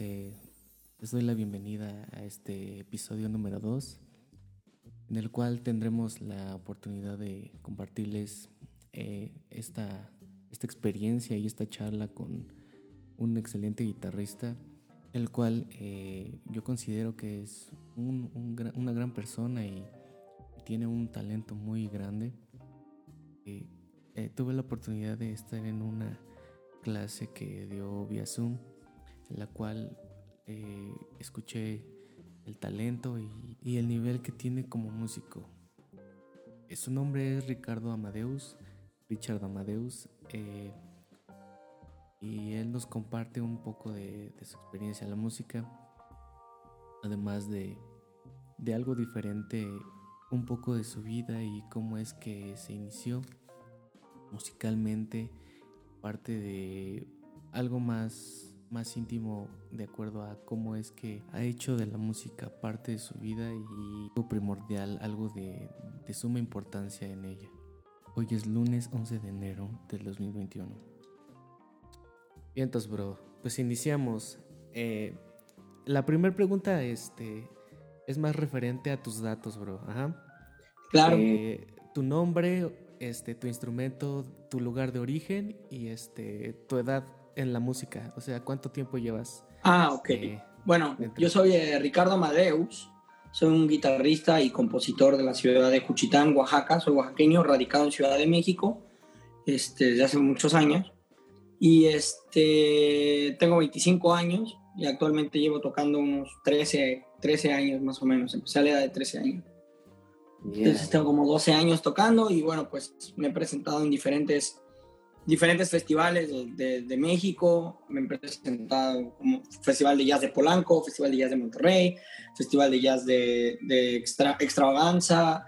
Eh, les doy la bienvenida a este episodio número 2, en el cual tendremos la oportunidad de compartirles eh, esta, esta experiencia y esta charla con un excelente guitarrista, el cual eh, yo considero que es una gran persona y tiene un talento muy grande. tuve la oportunidad de estar en una clase que dio vía Zoom en la cual eh, escuché el talento y, el nivel que tiene como músico. Eh, su nombre es Ricardo Amadeus, Richard Amadeus, eh, y él nos comparte un poco de, su experiencia en la música, además de, de algo diferente, un poco de su vida y cómo es que se inició musicalmente, parte de algo más más íntimo de acuerdo a cómo es que ha hecho de la música parte de su vida y algo primordial, algo de, suma importancia en ella. Hoy es lunes 11 de enero del 2021. Bien, entonces, bro, pues iniciamos. Eh, la primera pregunta este, es más referente a tus datos, bro. Ajá. Claro. Eh, tu nombre, este, tu instrumento, tu lugar de origen y este, tu edad en la música? O sea, ¿cuánto tiempo llevas? Ah, ok. Eh, bueno, yo soy eh, Ricardo Amadeus, soy un guitarrista y compositor de la ciudad de Juchitán, Oaxaca. Soy oaxaqueño, radicado en Ciudad de México este, desde hace muchos años. Y este, tengo 25 años y actualmente llevo tocando unos 13, 13 años más o menos. Empecé a la edad de 13 años. Entonces tengo como 12 años tocando y bueno, pues me he presentado en diferentes diferentes festivales de, México, me he presentado como Festival de Jazz de Polanco, Festival de Jazz de Monterrey, Festival de Jazz de, Extra, Extravaganza,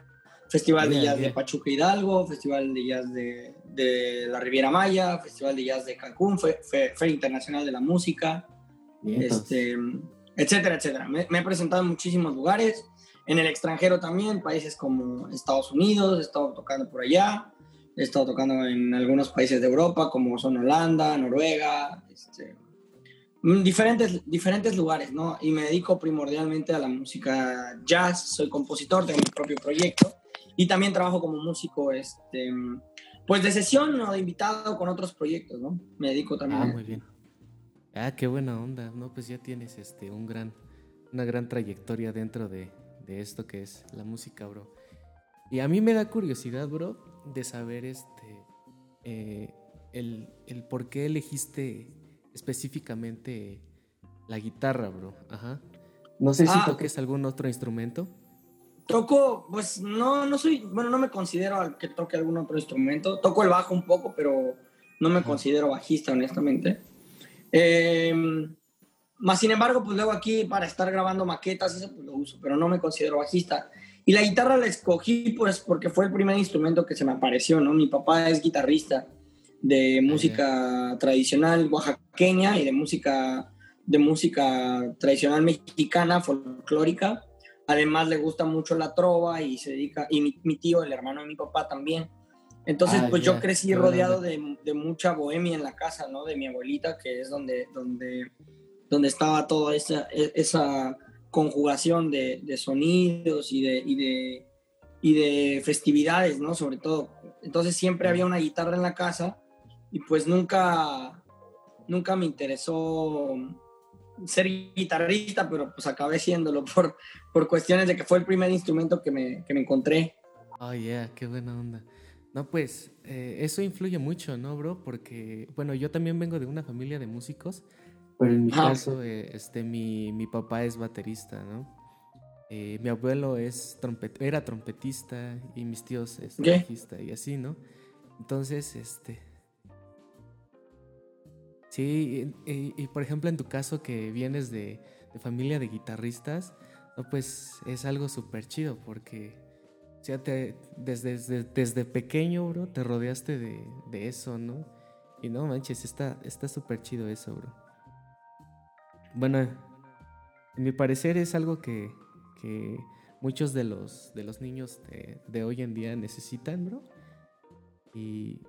Festival de Jazz de Pachuca Hidalgo, Festival de Jazz de, la Riviera Maya, Festival de Jazz de Cancún, Feria Internacional de la Música, este, etcétera, etcétera. Me, me, he presentado en muchísimos lugares, en el extranjero también, países como Estados Unidos, he estado tocando por allá, He estado tocando en algunos países de Europa, como son Holanda, Noruega, este, mm, diferentes, diferentes lugares, ¿no? Y me dedico primordialmente a la música jazz, soy compositor, tengo mi propio proyecto y también trabajo como músico, este, pues de sesión o de invitado con otros proyectos, ¿no? Me dedico también. Ah, muy bien. Ah, qué buena onda, ¿no? Pues ya tienes este, un gran, una gran trayectoria dentro de, de esto que es la música, bro. Y a mí me da curiosidad, bro, de saber este eh, el, por qué elegiste específicamente la guitarra, bro. Ajá. No sé si ah, toques algún otro instrumento. Toco, pues no, no soy, bueno, no me considero que toque algún otro instrumento. Toco el bajo un poco, pero no me considero bajista, honestamente. Em, más sin embargo, pues luego aquí para estar grabando maquetas, eso pues lo uso, pero no me considero bajista. Y la guitarra la escogí pues porque fue el primer instrumento que se me apareció, ¿no? Mi papá es guitarrista de música tradicional oaxaqueña y de música, de música tradicional mexicana, folclórica. Además le gusta mucho la trova y se dedica, y mi, tío, el hermano de mi papá también. Entonces, pues yo crecí rodeado de, de, mucha bohemia en la casa, ¿no? De mi abuelita, que es donde, donde, donde estaba toda esa, esa conjugación de, sonidos y de, y de, y de festividades, ¿no? Sobre todo. Entonces siempre había una guitarra en la casa y pues nunca, nunca me interesó ser guitarrista, pero pues acabé siéndolo por, por cuestiones de que fue el primer instrumento que me, que me encontré. Oh, yeah, qué buena onda. No, pues eh, eso influye mucho, ¿no, bro? Porque, bueno, yo también vengo de una familia de músicos pero en mi caso, eh, este, mi, mi, papá es baterista, ¿no? Eh, mi abuelo es trompet era trompetista y mis tíos es bajista y así, ¿no? Entonces, este... Sí, y, por ejemplo en tu caso que vienes de, de familia de guitarristas, no, pues es algo súper chido porque ya te, desde, desde, desde, pequeño, bro, te rodeaste de, de eso, ¿no? Y no manches, está súper chido eso, bro. Bueno, en mi parecer es algo que, muchos de los, de los niños de, hoy en día necesitan, bro. Y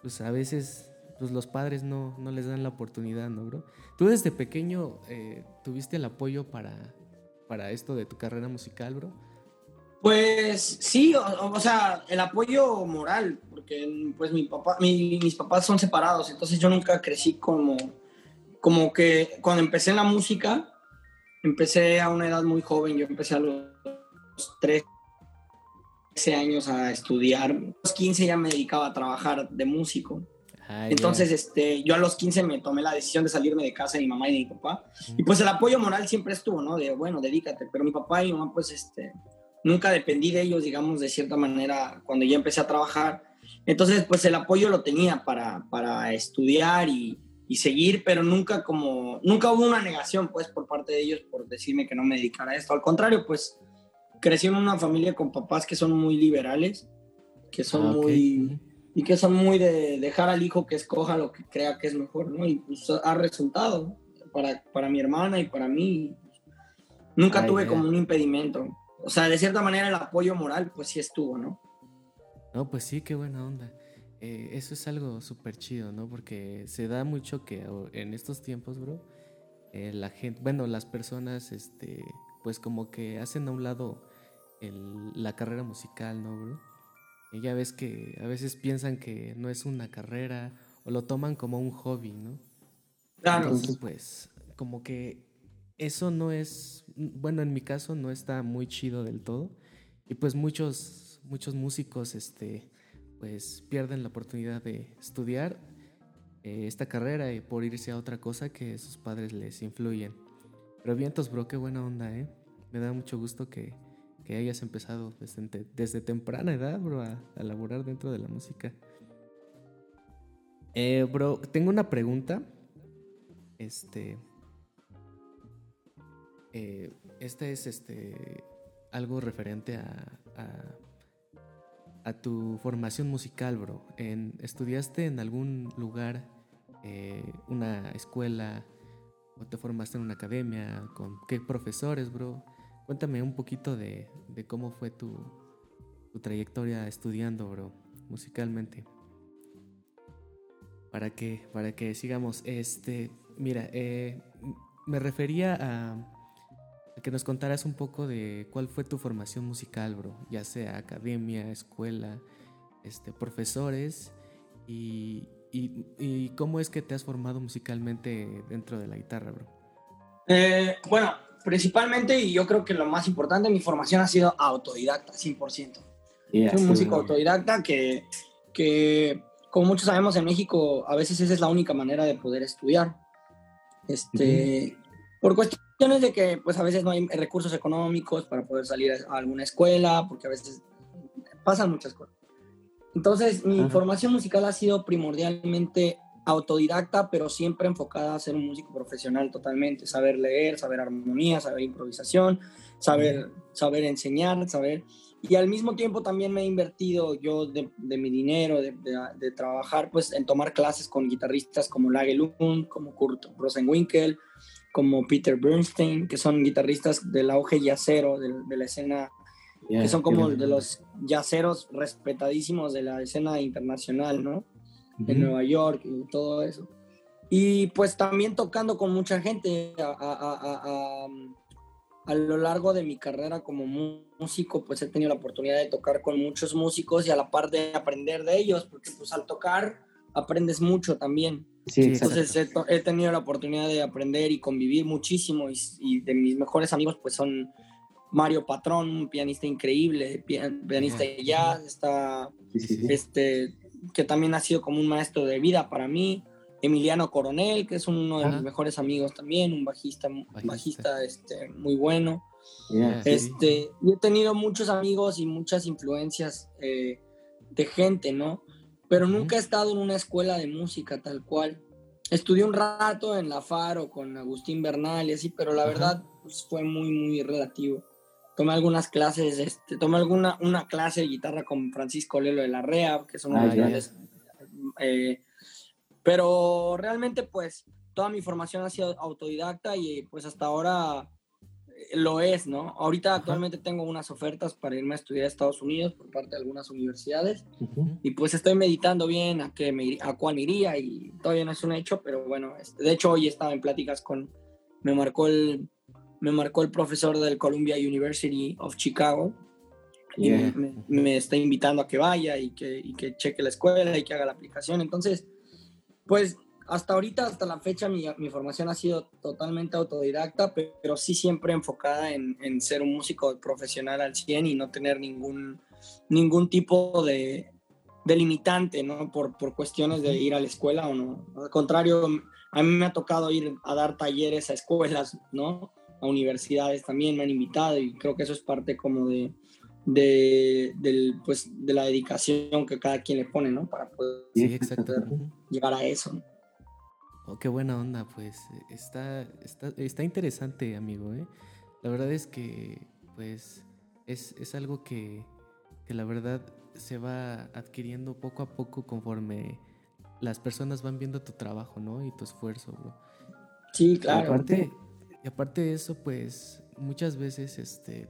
pues a veces pues los padres no, no les dan la oportunidad, ¿no, bro? ¿Tú desde pequeño eh, tuviste el apoyo para, para esto de tu carrera musical, bro? Pues sí, o, sea, el apoyo moral, porque pues mi papá, mis papás son separados, entonces yo nunca crecí como, como que cuando empecé en la música, empecé a una edad muy joven, yo empecé a los 13 años a estudiar, a los 15 ya me dedicaba a trabajar de músico. Ah, entonces, este, yo a los 15 me tomé la decisión de salirme de casa de mi mamá y de mi papá. Y pues el apoyo moral siempre estuvo, ¿no? De, bueno, dedícate. Pero mi papá y mi mamá, pues, este, nunca dependí de ellos, digamos, de cierta manera, cuando ya empecé a trabajar. Entonces, pues el apoyo lo tenía para, para estudiar y, y, seguir, pero nunca como, nunca hubo una negación, pues, por parte de ellos por decirme que no me dedicara a esto. Al contrario, pues, crecí en una familia con papás que son muy liberales, que son ah, muy... Y que son muy de dejar al hijo que escoja lo que crea que es mejor, ¿no? Y pues ha resultado para, para mi hermana y para mí. Nunca tuve como un impedimento o sea, de cierta manera el apoyo moral, pues sí estuvo, ¿no? No, pues sí, qué buena onda. Eh, eso es algo súper chido, ¿no? Porque se da mucho que en estos tiempos, bro, eh, la gente, bueno, las personas, este, pues como que hacen a un lado la carrera musical, ¿no, bro? Y ya ves que a veces piensan que no es una carrera o lo toman como un hobby, ¿no? Claro. Entonces, pues, como que eso no es, bueno, en mi caso no está muy chido del todo. Y pues muchos, muchos músicos, este, pues pierden la oportunidad de estudiar eh, esta carrera y por irse a otra cosa que sus padres les influyen. Pero vientos, bro, qué buena onda, ¿eh? Me da mucho gusto que, que hayas empezado desde, desde, temprana edad, bro, a, a laborar dentro de la música. Eh, bro, tengo una pregunta. Este, eh, este es este, algo referente a, a, tu formación musical, bro. En, ¿Estudiaste en algún lugar, eh, una escuela, o te formaste en una academia? ¿Con qué profesores, bro? Cuéntame un poquito de, cómo fue tu, tu, trayectoria estudiando, bro, musicalmente. Para que, para que sigamos, este, mira, eh, me refería a que nos contaras un poco de cuál fue tu formación musical, bro, ya sea academia, escuela, este, profesores y, y, cómo es que te has formado musicalmente dentro de la guitarra, bro. Eh, bueno, principalmente y yo creo que lo más importante, mi formación ha sido autodidacta, 100%. Soy un músico autodidacta que, que, como muchos sabemos en México, a veces esa es la única manera de poder estudiar. Este, Por cuestión de que pues a veces no hay recursos económicos para poder salir a alguna escuela, porque a veces pasan muchas cosas. Entonces, mi formación musical ha sido primordialmente autodidacta, pero siempre enfocada a ser un músico profesional totalmente, saber leer, saber armonía, saber improvisación, saber, saber enseñar, saber... Y al mismo tiempo también me he invertido yo de, mi dinero, de, de, trabajar pues en tomar clases con guitarristas como Lage Lund, como Kurt Rosenwinkel, como Peter Bernstein, que son guitarristas del auge yacero de, la escena, que son como de los yaceros respetadísimos de la escena internacional, ¿no? De Nueva York y todo eso. Y pues también tocando con mucha gente a, a, lo largo de mi carrera como músico, pues he tenido la oportunidad de tocar con muchos músicos y a la par de aprender de ellos, porque pues al tocar aprendes mucho también. Entonces he, tenido la oportunidad de aprender y convivir muchísimo y, de mis mejores amigos pues son Mario Patrón, un pianista increíble, pianista de jazz, está, este, que también ha sido como un maestro de vida para mí. Emiliano Coronel, que es uno de mis mejores amigos también, un bajista, bajista, este, muy bueno. este, y he tenido muchos amigos y muchas influencias eh, de gente, ¿no? Pero nunca he estado en una escuela de música tal cual. Estudié un rato en la Faro con Agustín Bernal y así, pero la verdad pues, fue muy, muy relativo. Tomé algunas clases, este, tomé alguna una clase de guitarra con Francisco Lelo de la Rea, que son unos grandes. Eh, pero realmente, pues, toda mi formación ha sido autodidacta y pues hasta ahora lo es, ¿no? Ahorita actualmente tengo unas ofertas para irme a estudiar a Estados Unidos por parte de algunas universidades y pues estoy meditando bien a, qué me, a cuál iría y todavía no es un hecho, pero bueno, de hecho hoy estaba en pláticas con, me marcó el, me marcó el profesor del Columbia University of Chicago y me, está invitando a que vaya y que, y que cheque la escuela y que haga la aplicación. Entonces, pues hasta ahorita, hasta la fecha, mi, mi, formación ha sido totalmente autodidacta, pero sí siempre enfocada en, en, ser un músico profesional al 100 y no tener ningún, ningún tipo de, de limitante, ¿no? Por, por cuestiones de ir a la escuela o no. Al contrario, a mí me ha tocado ir a dar talleres a escuelas, ¿no? A universidades también me han invitado y creo que eso es parte como de, de, del, pues, de la dedicación que cada quien le pone, ¿no? Para poder, llegar a eso. Oh, qué buena onda, pues está, está, está interesante, amigo. ¿eh? La verdad es que, pues, es, es algo que, que, la verdad se va adquiriendo poco a poco conforme las personas van viendo tu trabajo, ¿no? Y tu esfuerzo, bro. Sí, claro. Y aparte, y aparte de eso, pues, muchas veces, este,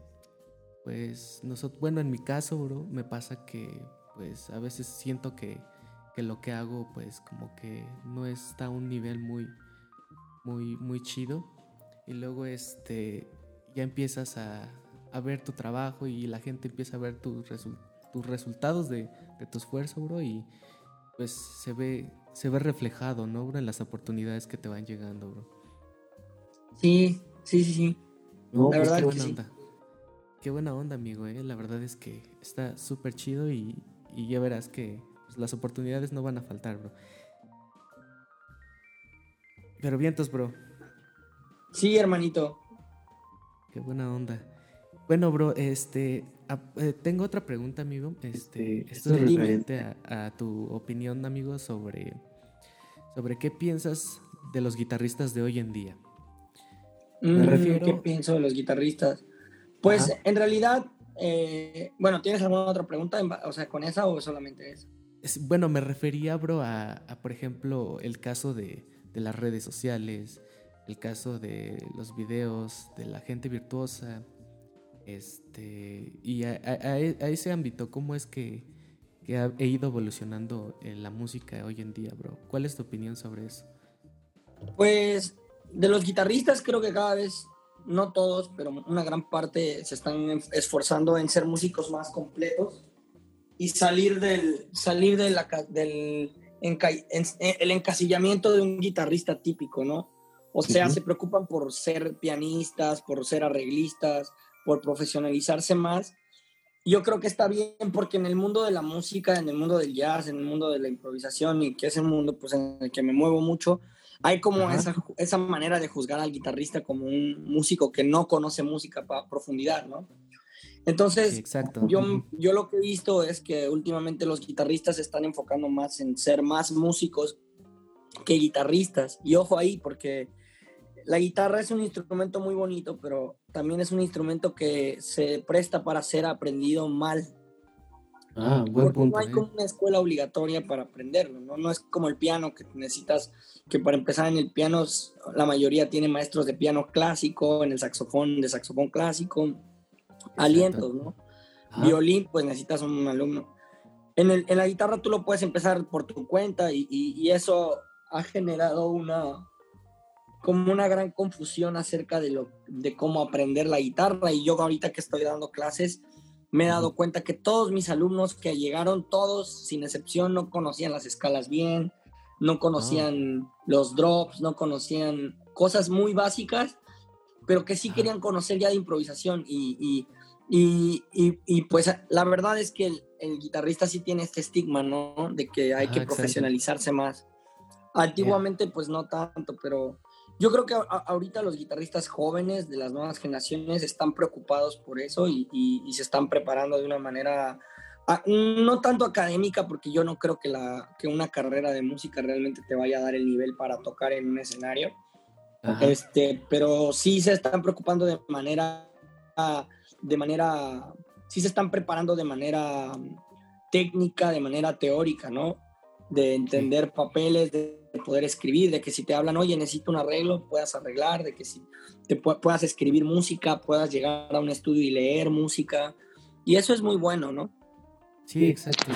pues, nosotros, bueno, en mi caso, bro, me pasa que, pues, a veces siento que que lo que hago pues como que no está a un nivel muy, muy, muy chido. Y luego este, ya empiezas a, a ver tu trabajo y la gente empieza a ver tus, tus resultados de, de, tu esfuerzo, bro. Y pues se ve, se ve reflejado, ¿no, bro? En las oportunidades que te van llegando, bro. Sí, sí, sí, sí. la pues, verdad qué buena onda. Qué buena onda, amigo, ¿eh? La verdad es que está súper chido y, y ya verás que las oportunidades no van a faltar, bro. Pero vientos, bro. Sí, hermanito. Qué buena onda. Bueno, bro, este, eh, tengo otra pregunta, amigo. Este, esto es referente a, tu opinión, amigo, sobre, sobre qué piensas de los guitarristas de hoy en día. Me mm, refiero... ¿Qué pienso de los guitarristas? Pues en realidad, eh, bueno, ¿tienes alguna otra pregunta? O sea, con esa o solamente bueno, me refería, bro, a, por ejemplo, el caso de, las redes sociales, el caso de los videos, de la gente virtuosa, este, y a, ese ámbito, ¿cómo es que, ha ido evolucionando la música hoy en día, bro? ¿Cuál es tu opinión sobre eso? Pues de los guitarristas creo que cada vez, no todos, pero una gran parte se están esforzando en ser músicos más completos y salir del, salir de la, del el encasillamiento de un guitarrista típico, ¿no? O sea, se preocupan por ser pianistas, por ser arreglistas, por profesionalizarse más. Yo creo que está bien porque en el mundo de la música, en el mundo del jazz, en el mundo de la improvisación y que es el mundo pues, en el que me muevo mucho, hay como esa, esa, manera de juzgar al guitarrista como un músico que no conoce música a profundidad, ¿no? Entonces, Yo, yo lo que he visto es que últimamente los guitarristas se están enfocando más en ser más músicos que guitarristas. Y ojo ahí, porque la guitarra es un instrumento muy bonito, pero también es un instrumento que se presta para ser aprendido mal. Ah, buen punto. No hay como una escuela obligatoria para aprenderlo, ¿no? No es como el piano que necesitas, que para empezar en el piano la mayoría tiene maestros de piano clásico, en el saxofón de saxofón clásico alientos, ¿no? Violín, pues necesitas un alumno. En, el, en, la guitarra tú lo puedes empezar por tu cuenta y, y, eso ha generado una como una gran confusión acerca de, lo, de cómo aprender la guitarra y yo ahorita que estoy dando clases me he dado cuenta que todos mis alumnos que llegaron, todos sin excepción, no conocían las escalas bien, no conocían ah. los drops, no conocían cosas muy básicas, pero que sí querían conocer ya de improvisación y, y, y, pues la verdad es que el, guitarrista sí tiene este estigma, ¿no? De que hay que profesionalizarse más. Antiguamente pues no tanto, pero yo creo que ahorita los guitarristas jóvenes de las nuevas generaciones están preocupados por eso y, y se están preparando de una manera no tanto académica, porque yo no creo que, la, que una carrera de música realmente te vaya a dar el nivel para tocar en un escenario. Este, pero sí se están preocupando de manera de manera, sí se están preparando de manera técnica, de manera teórica, ¿no? De entender papeles, de poder escribir, de que si te hablan, oye, necesito un arreglo, puedas arreglar, de que si te puedas escribir música, puedas llegar a un estudio y leer música. Y eso es muy bueno, ¿no? Sí, exacto.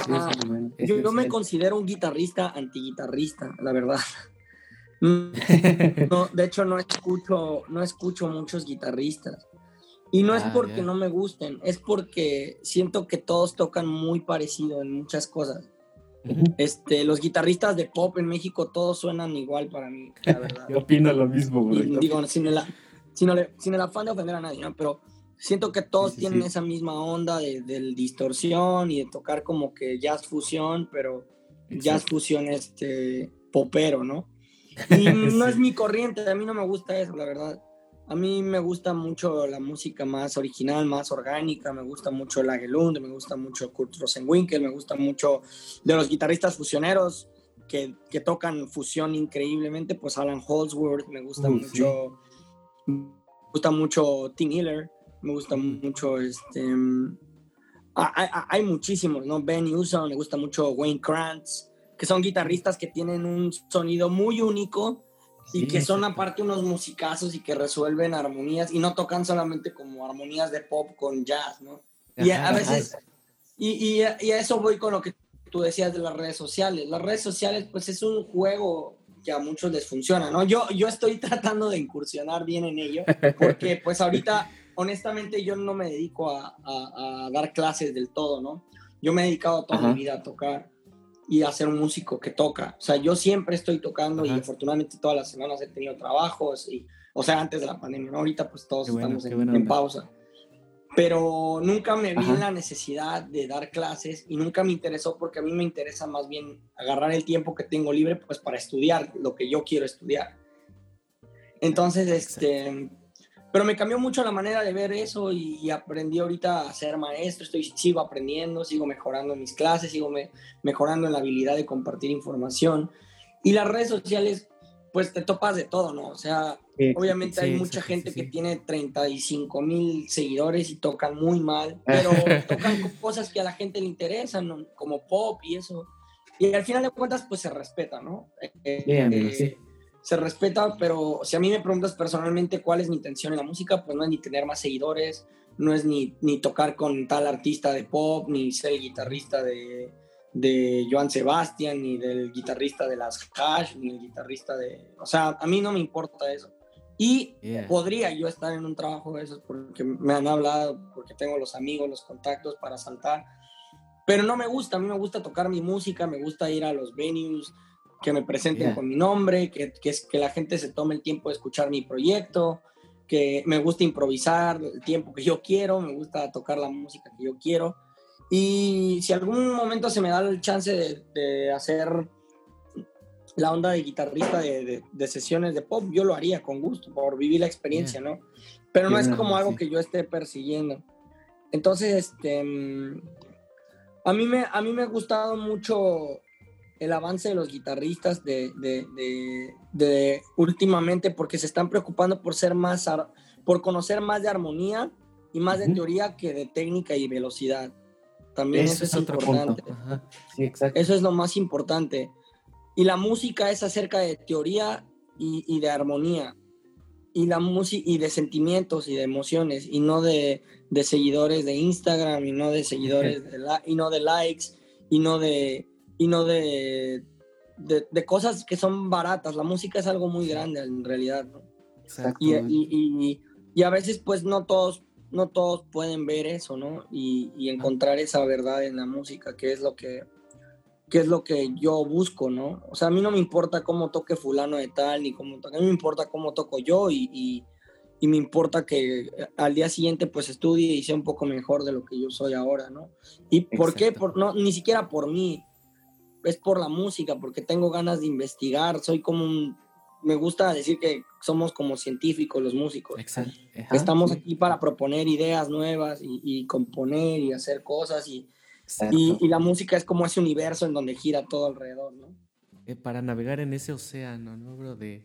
yo, me considero un guitarrista antiguitarrista, la verdad. No, de hecho, no escucho, no escucho muchos guitarristas. Y no es ah, porque no me gusten, es porque siento que todos tocan muy parecido en muchas cosas. este, los guitarristas de pop en México todos suenan igual para mí, la verdad. Yo opino lo mismo, güey. digo, sin el, sin, el, afán de ofender a nadie, ¿no? Pero siento que todos tienen esa misma onda de, distorsión y de tocar como que jazz fusión, pero jazz fusión este, popero, ¿no? Y no es mi corriente, a mí no me gusta eso, la verdad. A mí me gusta mucho la música más original, más orgánica, me gusta mucho la Gelund, me gusta mucho Kurt Rosenwinkel, me gusta mucho de los guitarristas fusioneros que, que tocan fusión increíblemente, pues Alan Holdsworth, me gusta mucho, me gusta mucho Tim Miller, me gusta mucho este... Hay, hay, muchísimos, ¿no? Ben Newsom, me gusta mucho Wayne Krantz, que son guitarristas que tienen un sonido muy único y que son aparte unos musicazos y que resuelven armonías y no tocan solamente como armonías de pop con jazz, ¿no? y a, veces, y, y, a eso voy con lo que tú decías de las redes sociales. Las redes sociales, pues es un juego que a muchos les funciona, ¿no? Yo, yo estoy tratando de incursionar bien en ello, porque pues ahorita, honestamente, yo no me dedico a, a, dar clases del todo, ¿no? Yo me he dedicado toda mi vida a tocar y a ser un músico que toca. O sea, yo siempre estoy tocando y afortunadamente todas las semanas he tenido trabajos y, o sea, antes de la pandemia, ¿no? Ahorita pues todos estamos en, pausa. Pero nunca me vi en la necesidad de dar clases y nunca me interesó porque a mí me interesa más bien agarrar el tiempo que tengo libre pues para estudiar lo que yo quiero estudiar. Entonces, este, pero me cambió mucho la manera de ver eso y, aprendí ahorita a ser maestro, estoy, sigo aprendiendo, sigo mejorando en mis clases, sigo mejorando en la habilidad de compartir información. Y las redes sociales, pues te topas de todo, ¿no? O sea, obviamente hay mucha gente que tiene 35 mil seguidores y tocan muy mal, pero tocan cosas que a la gente le interesan, como pop y eso. Y al final de cuentas, pues se respeta, ¿no? Eh, eh, se respeta, pero si a mí me preguntas personalmente cuál es mi intención en la música, pues no es ni tener más seguidores, no es ni, ni tocar con tal artista de pop, ni ser el guitarrista de, de Joan Sebastián, ni del guitarrista de las Hash, ni el guitarrista de... O sea, a mí no me importa eso. Y podría yo estar en un trabajo de esos porque me han hablado, porque tengo los amigos, los contactos para saltar. Pero no me gusta, a mí me gusta tocar mi música, me gusta ir a los venues, que me presenten con mi nombre, que, que, que la gente se tome el tiempo de escuchar mi proyecto, que me gusta improvisar el tiempo que yo quiero, me gusta tocar la música que yo quiero. Y si algún momento se me da el chance de, de hacer la onda de guitarrista de, de, sesiones de pop, yo lo haría con gusto, por vivir la experiencia, ¿no? Pero no es como algo que yo esté persiguiendo. Entonces, este, mm, a mí me, a mí me ha gustado mucho el avance de los guitarristas de, de, de, últimamente porque se están preocupando por ser más, por conocer más de armonía y más de teoría que de técnica y velocidad. También eso, es, importante. eso es lo más importante. Y la música es acerca de teoría y, y de armonía. Y la música y de sentimientos y de emociones y no de, de seguidores de Instagram y no de seguidores de la, y no de likes y no de y no de, de, cosas que son baratas. La música es algo muy grande en realidad, ¿no? Y, y, y, a veces pues no todos, no todos pueden ver eso, ¿no? Y, encontrar esa verdad en la música, que es lo que, que es lo que yo busco, ¿no? O sea, a mí no me importa cómo toque fulano de tal, ni cómo toque, a mí me importa cómo toco yo y, y me importa que al día siguiente pues estudie y sea un poco mejor de lo que yo soy ahora, ¿no? ¿Y por qué? Por, no, ni siquiera por mí, es por la música, porque tengo ganas de investigar, soy como un, me gusta decir que somos como científicos los músicos. Exacto. Estamos aquí para proponer ideas nuevas y, componer y hacer cosas y, y, la música es como ese universo en donde gira todo alrededor, ¿no? Eh, para navegar en ese océano, ¿no, bro? De,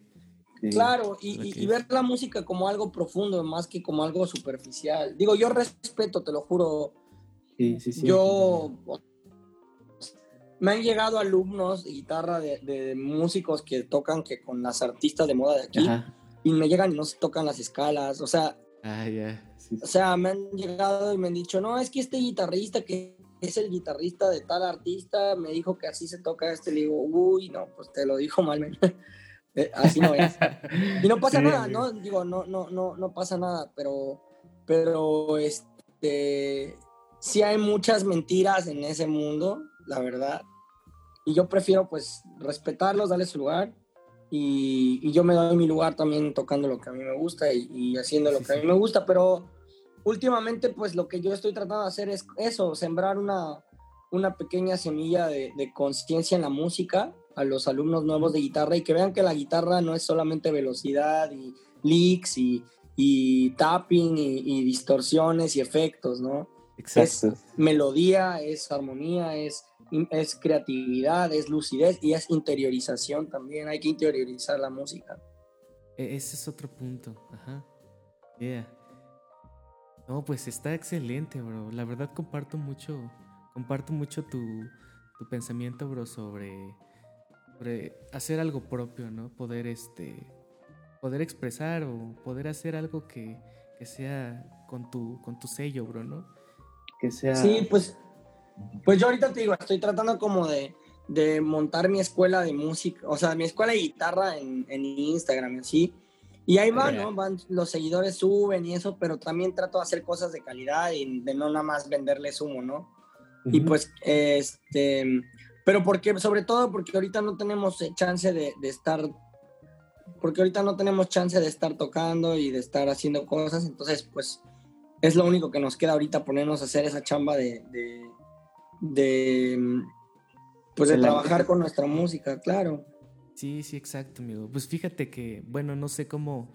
claro, y, ver la música como algo profundo más que como algo superficial. Digo, yo respeto, te lo juro. Sí, sí, sí. Yo, me han llegado alumnos de guitarra de, músicos que tocan que con las artistas de moda de aquí y me llegan y no se tocan las escalas, o sea, ah, o sea, me han llegado y me han dicho, no, es que este guitarrista que es el guitarrista de tal artista me dijo que así se toca este, le digo, uy, no, pues te lo dijo mal, eh, así no es. y no pasa nada, ¿no? Digo, no, no, no, no pasa nada, pero, pero, este, sí hay muchas mentiras en ese mundo la verdad. Y yo prefiero pues respetarlos, darles su lugar. Y, yo me doy mi lugar también tocando lo que a mí me gusta y, haciendo lo que a mí me gusta. Pero últimamente pues lo que yo estoy tratando de hacer es eso, sembrar una, una pequeña semilla de, conciencia en la música a los alumnos nuevos de guitarra y que vean que la guitarra no es solamente velocidad y licks y, y tapping y, y, distorsiones y efectos, ¿no? Exacto. Es melodía, es armonía, es es creatividad, es lucidez y es interiorización también. Hay que interiorizar la música. E, ese es otro punto. Ajá. Yeah. No, pues está excelente, bro. La verdad comparto mucho, comparto mucho tu, tu pensamiento, bro, sobre, sobre, hacer algo propio, ¿no? Poder, este, poder expresar o poder hacer algo que, que sea con tu, con tu sello, bro, ¿no? Que sea. Sí, pues pues yo ahorita te digo, estoy tratando como de, de montar mi escuela de música, o sea, mi escuela de guitarra en, en Instagram así. Y ahí van, ¿no? Van, los seguidores suben y eso, pero también trato de hacer cosas de calidad y de no nada más venderles humo, ¿no? Y pues, este, pero porque, sobre todo porque ahorita no tenemos chance de, de, estar, porque ahorita no tenemos chance de estar tocando y de estar haciendo cosas, entonces, pues, es lo único que nos queda ahorita ponernos a hacer esa chamba de de pues de, trabajar con nuestra música, claro. Sí, sí, exacto, amigo. Pues fíjate que, bueno, no sé cómo,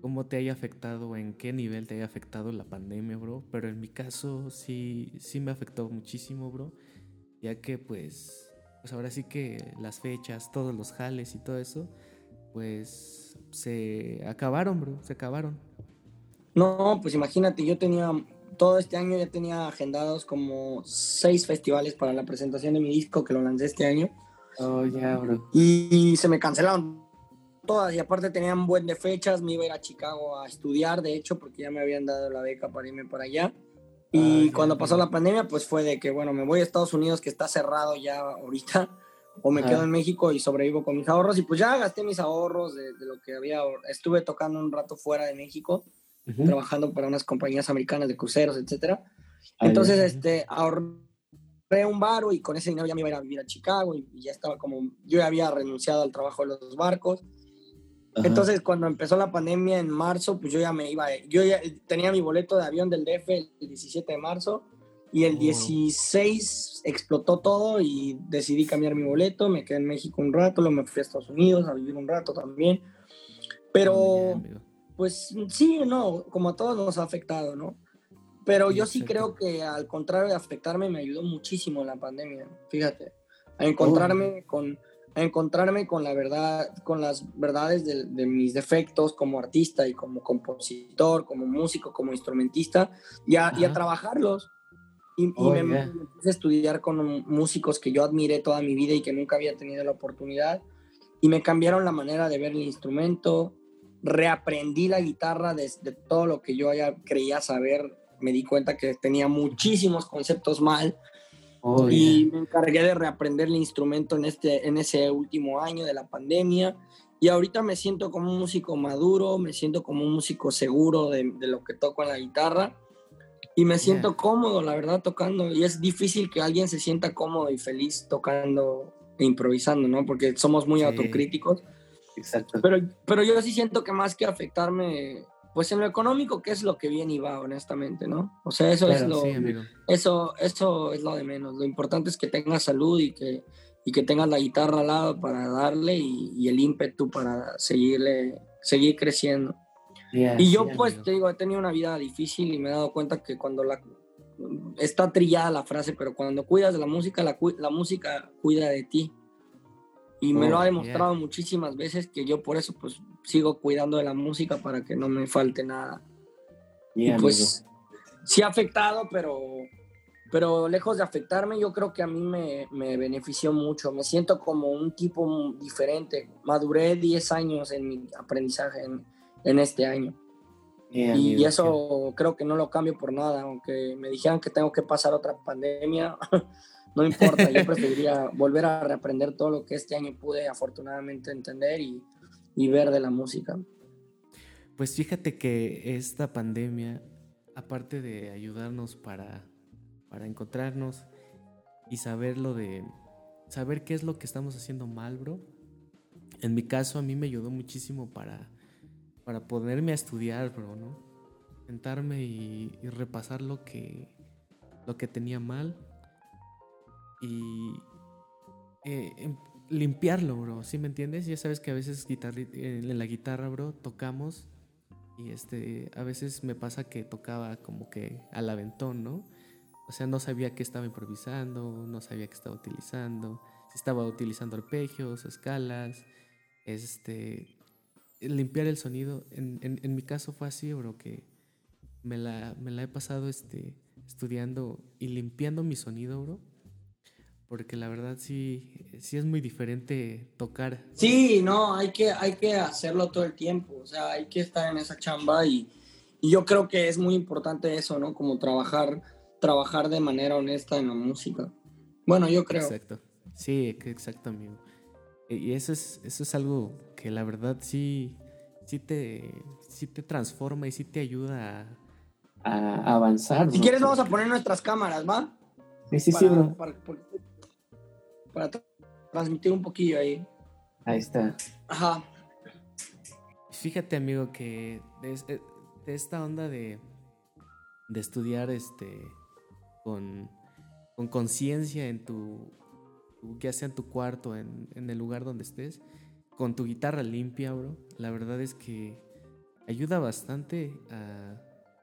cómo te haya afectado, en qué nivel te haya afectado la pandemia, bro, pero en mi caso sí, sí me afectó muchísimo, bro, ya que pues, pues ahora sí que las fechas, todos los jales y todo eso, pues se acabaron, bro, se acabaron. No, pues imagínate, yo tenía todo este año ya tenía agendados como seis festivales para la presentación de mi disco que lo lancé este año. Oh, ya, bro. Y, se me cancelaron todas. Y aparte tenían buen de fechas. Me iba a ir a Chicago a estudiar, de hecho, porque ya me habían dado la beca para irme para allá. Y cuando pasó la pandemia, pues fue de que, bueno, me voy a Estados Unidos, que está cerrado ya ahorita, o me quedo en México y sobrevivo con mis ahorros. Y pues ya gasté mis ahorros de, de lo que había. Estuve tocando un rato fuera de México trabajando para unas compañías americanas de cruceros, etcétera. Entonces, este, ahorré un baro y con ese dinero ya me iba a ir a vivir a Chicago y, ya estaba como, yo ya había renunciado al trabajo de los barcos. Entonces, cuando empezó la pandemia en marzo, pues yo ya me iba, yo ya tenía mi boleto de avión del DF el 17 de marzo y el 16 explotó todo y decidí cambiar mi boleto, me quedé en México un rato, luego me fui a Estados Unidos a vivir un rato también. Pero pues sí, no, como a todos nos ha afectado, ¿no? Pero yo sí creo que al contrario de afectarme me ayudó muchísimo la pandemia, fíjate, a encontrarme con a encontrarme con la verdad, con las verdades de, mis defectos como artista y como compositor, como músico, como instrumentista, y a, trabajarlos. Y, oh, me, me, empecé a estudiar con músicos que yo admiré toda mi vida y que nunca había tenido la oportunidad, y me cambiaron la manera de ver el instrumento, reaprendí la guitarra desde todo lo que yo ya creía saber. Me di cuenta que tenía muchísimos conceptos mal. Oh, y me encargué de reaprender el instrumento en, este, en ese último año de la pandemia. Y ahorita me siento como un músico maduro, me siento como un músico seguro de, de lo que toco en la guitarra. Y me siento cómodo, la verdad, tocando. Y es difícil que alguien se sienta cómodo y feliz tocando e improvisando, ¿no? Porque somos muy autocríticos. Exacto. Pero, pero yo sí siento que más que afectarme, pues en lo económico, que es lo que viene y va, honestamente, ¿no? O sea, eso es lo, eso, eso es lo de menos. Lo importante es que tengas salud y que, y que tengas la guitarra al lado para darle y, el ímpetu para seguirle, seguir creciendo. y yo, pues, te digo, he tenido una vida difícil y me he dado cuenta que cuando la está trillada la frase, pero cuando cuidas de la música, la, la música cuida de ti. Y me lo ha oh, demostrado muchísimas veces que yo por eso pues sigo cuidando de la música para que no me falte nada. y pues sí ha afectado, pero, pero lejos de afectarme, yo creo que a mí me, me benefició mucho. Me siento como un tipo diferente. Maduré 10 años en mi aprendizaje en, en este año. y, eso creo que no lo cambio por nada, aunque me dijeran que tengo que pasar otra pandemia, no importa, yo preferiría volver a reaprender todo lo que este año pude afortunadamente entender y, y ver de la música. Pues fíjate que esta pandemia, aparte de ayudarnos para para encontrarnos y saber lo de saber qué es lo que estamos haciendo mal, bro. En mi caso a mí me ayudó muchísimo para para ponerme a estudiar, bro, ¿no? Sentarme y, repasar lo que lo que tenía mal y eh, em, limpiarlo, bro, ¿sí me entiendes? Ya sabes que a veces en la guitarra, bro, tocamos y este a veces me pasa que tocaba como que al aventón, ¿no? O sea, no sabía qué estaba improvisando, no sabía qué estaba utilizando, si estaba utilizando arpegios, escalas, este, limpiar el sonido. En, en, mi caso fue así, bro, que me la, me la he pasado este, estudiando y limpiando mi sonido, bro. Porque la verdad sí, sí es muy diferente tocar. Sí, no, hay que, hay que hacerlo todo el tiempo. O sea, hay que estar en esa chamba y, y yo creo que es muy importante eso, ¿no? Como trabajar trabajar de manera honesta en la música. Bueno, yo creo. Exacto. Sí, exacto, amigo. Y eso es, eso es algo que la verdad sí, sí, te, sí te transforma y sí te ayuda a, avanzar. Si quieres vamos a poner nuestras cámaras, ¿va? Sí, sí, sí, bro. Para, transmitir un poquillo ahí. Ahí está. Ajá. Fíjate, amigo, que de, de esta onda de, de estudiar este con conciencia en tu, ya sea en tu cuarto, en, en, el lugar donde estés, con tu guitarra limpia, bro. La verdad es que ayuda bastante a,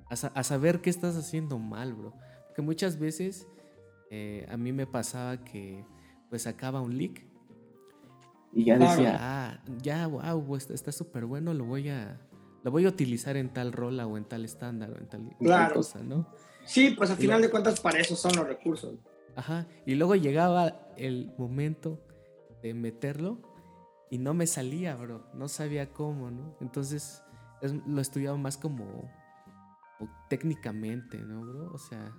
a, saber qué estás haciendo mal, bro. Porque muchas veces eh, a mí me pasaba que pues sacaba un lick y ya decía, ah, ya, wow, está súper bueno, lo voy a lo voy a utilizar en tal rola o en tal estándar o en tal, cosa, ¿no? Sí, pues al final de cuentas para eso son los recursos. Ajá, y luego llegaba el momento de meterlo y no me salía, bro, no sabía cómo, ¿no? Entonces lo estudiaba más como, técnicamente, ¿no, bro? O sea,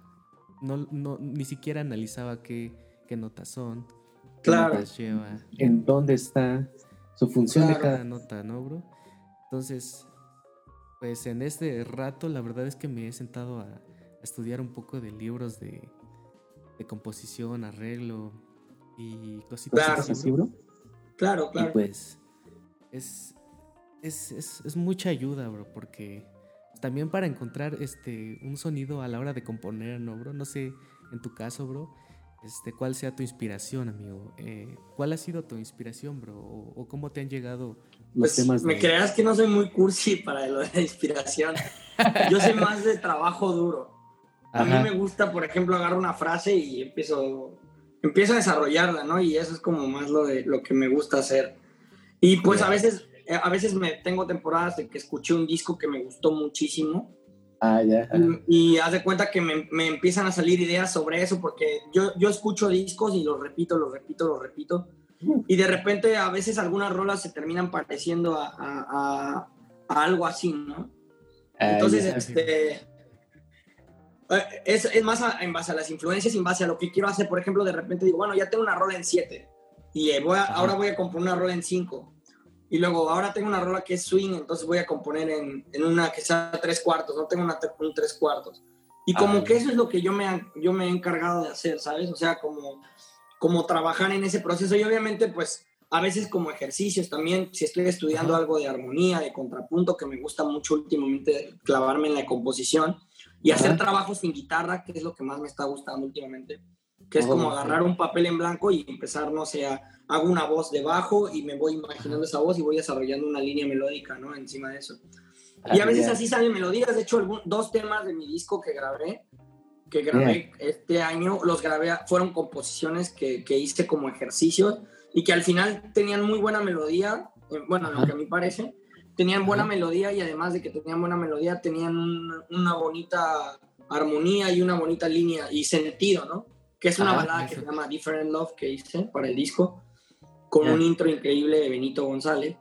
no, no, ni siquiera analizaba qué, qué notas son, notas lleva, en dónde está su función de cada nota, ¿no, bro? Entonces, pues en este rato la verdad es que me he sentado a, estudiar un poco de libros de, composición, arreglo y cositas así, bro. Claro, claro. Y pues es, es, mucha ayuda, bro, porque también para encontrar este un sonido a la hora de componer, ¿no, bro? No sé, en tu caso, bro, este, cuál sea tu inspiración, amigo. Eh, ¿Cuál ha sido tu inspiración, bro? O, cómo te han llegado los pues, temas Me creas que no soy muy cursi para lo de la inspiración. Yo soy más de trabajo duro. A mí me gusta, por ejemplo, agarro una frase y empiezo, empiezo a desarrollarla, ¿no? Y eso es como más lo, de, lo que me gusta hacer. Y pues a veces, a veces me tengo temporadas de que escuché un disco que me gustó muchísimo Ah, ya. Y, haz de cuenta que me, me, empiezan a salir ideas sobre eso, porque yo, yo escucho discos y los repito, los repito, los repito. Y de repente a veces algunas rolas se terminan pareciendo a, a, a, algo así, ¿no? Ah, Entonces, este, eh, es, es, más en base a las influencias, en base a lo que quiero hacer. Por ejemplo, de repente digo, bueno, ya tengo una rola en 7 y voy ahora voy a comprar una rola en 5 y luego ahora tengo una rola que es swing, entonces voy a componer en, en una que sea tres cuartos, no tengo una, un tres cuartos. Y como ah, que eso es lo que yo me, yo me he encargado de hacer, ¿sabes? O sea, como, como trabajar en ese proceso y obviamente pues a veces como ejercicios también, si estoy estudiando algo de armonía, de contrapunto, que me gusta mucho últimamente clavarme en la composición y hacer trabajos sin guitarra, que es lo que más me está gustando últimamente, que es como agarrar un papel en blanco y empezar, no sé, a hago una voz debajo y me voy imaginando esa voz y voy desarrollando una línea melódica, ¿no? Encima de eso. y a veces así salen melodías. De hecho, dos temas de mi disco que grabé, que grabé este año, los grabé, fueron composiciones que, que, hice como ejercicios y que al final tenían muy buena melodía, eh, bueno, lo que a mí parece, tenían buena melodía y además de que tenían buena melodía, tenían una bonita armonía y una bonita línea y sentido, ¿no? Que es una balada que se llama Different Love que hice para el disco, con un intro increíble de Benito González.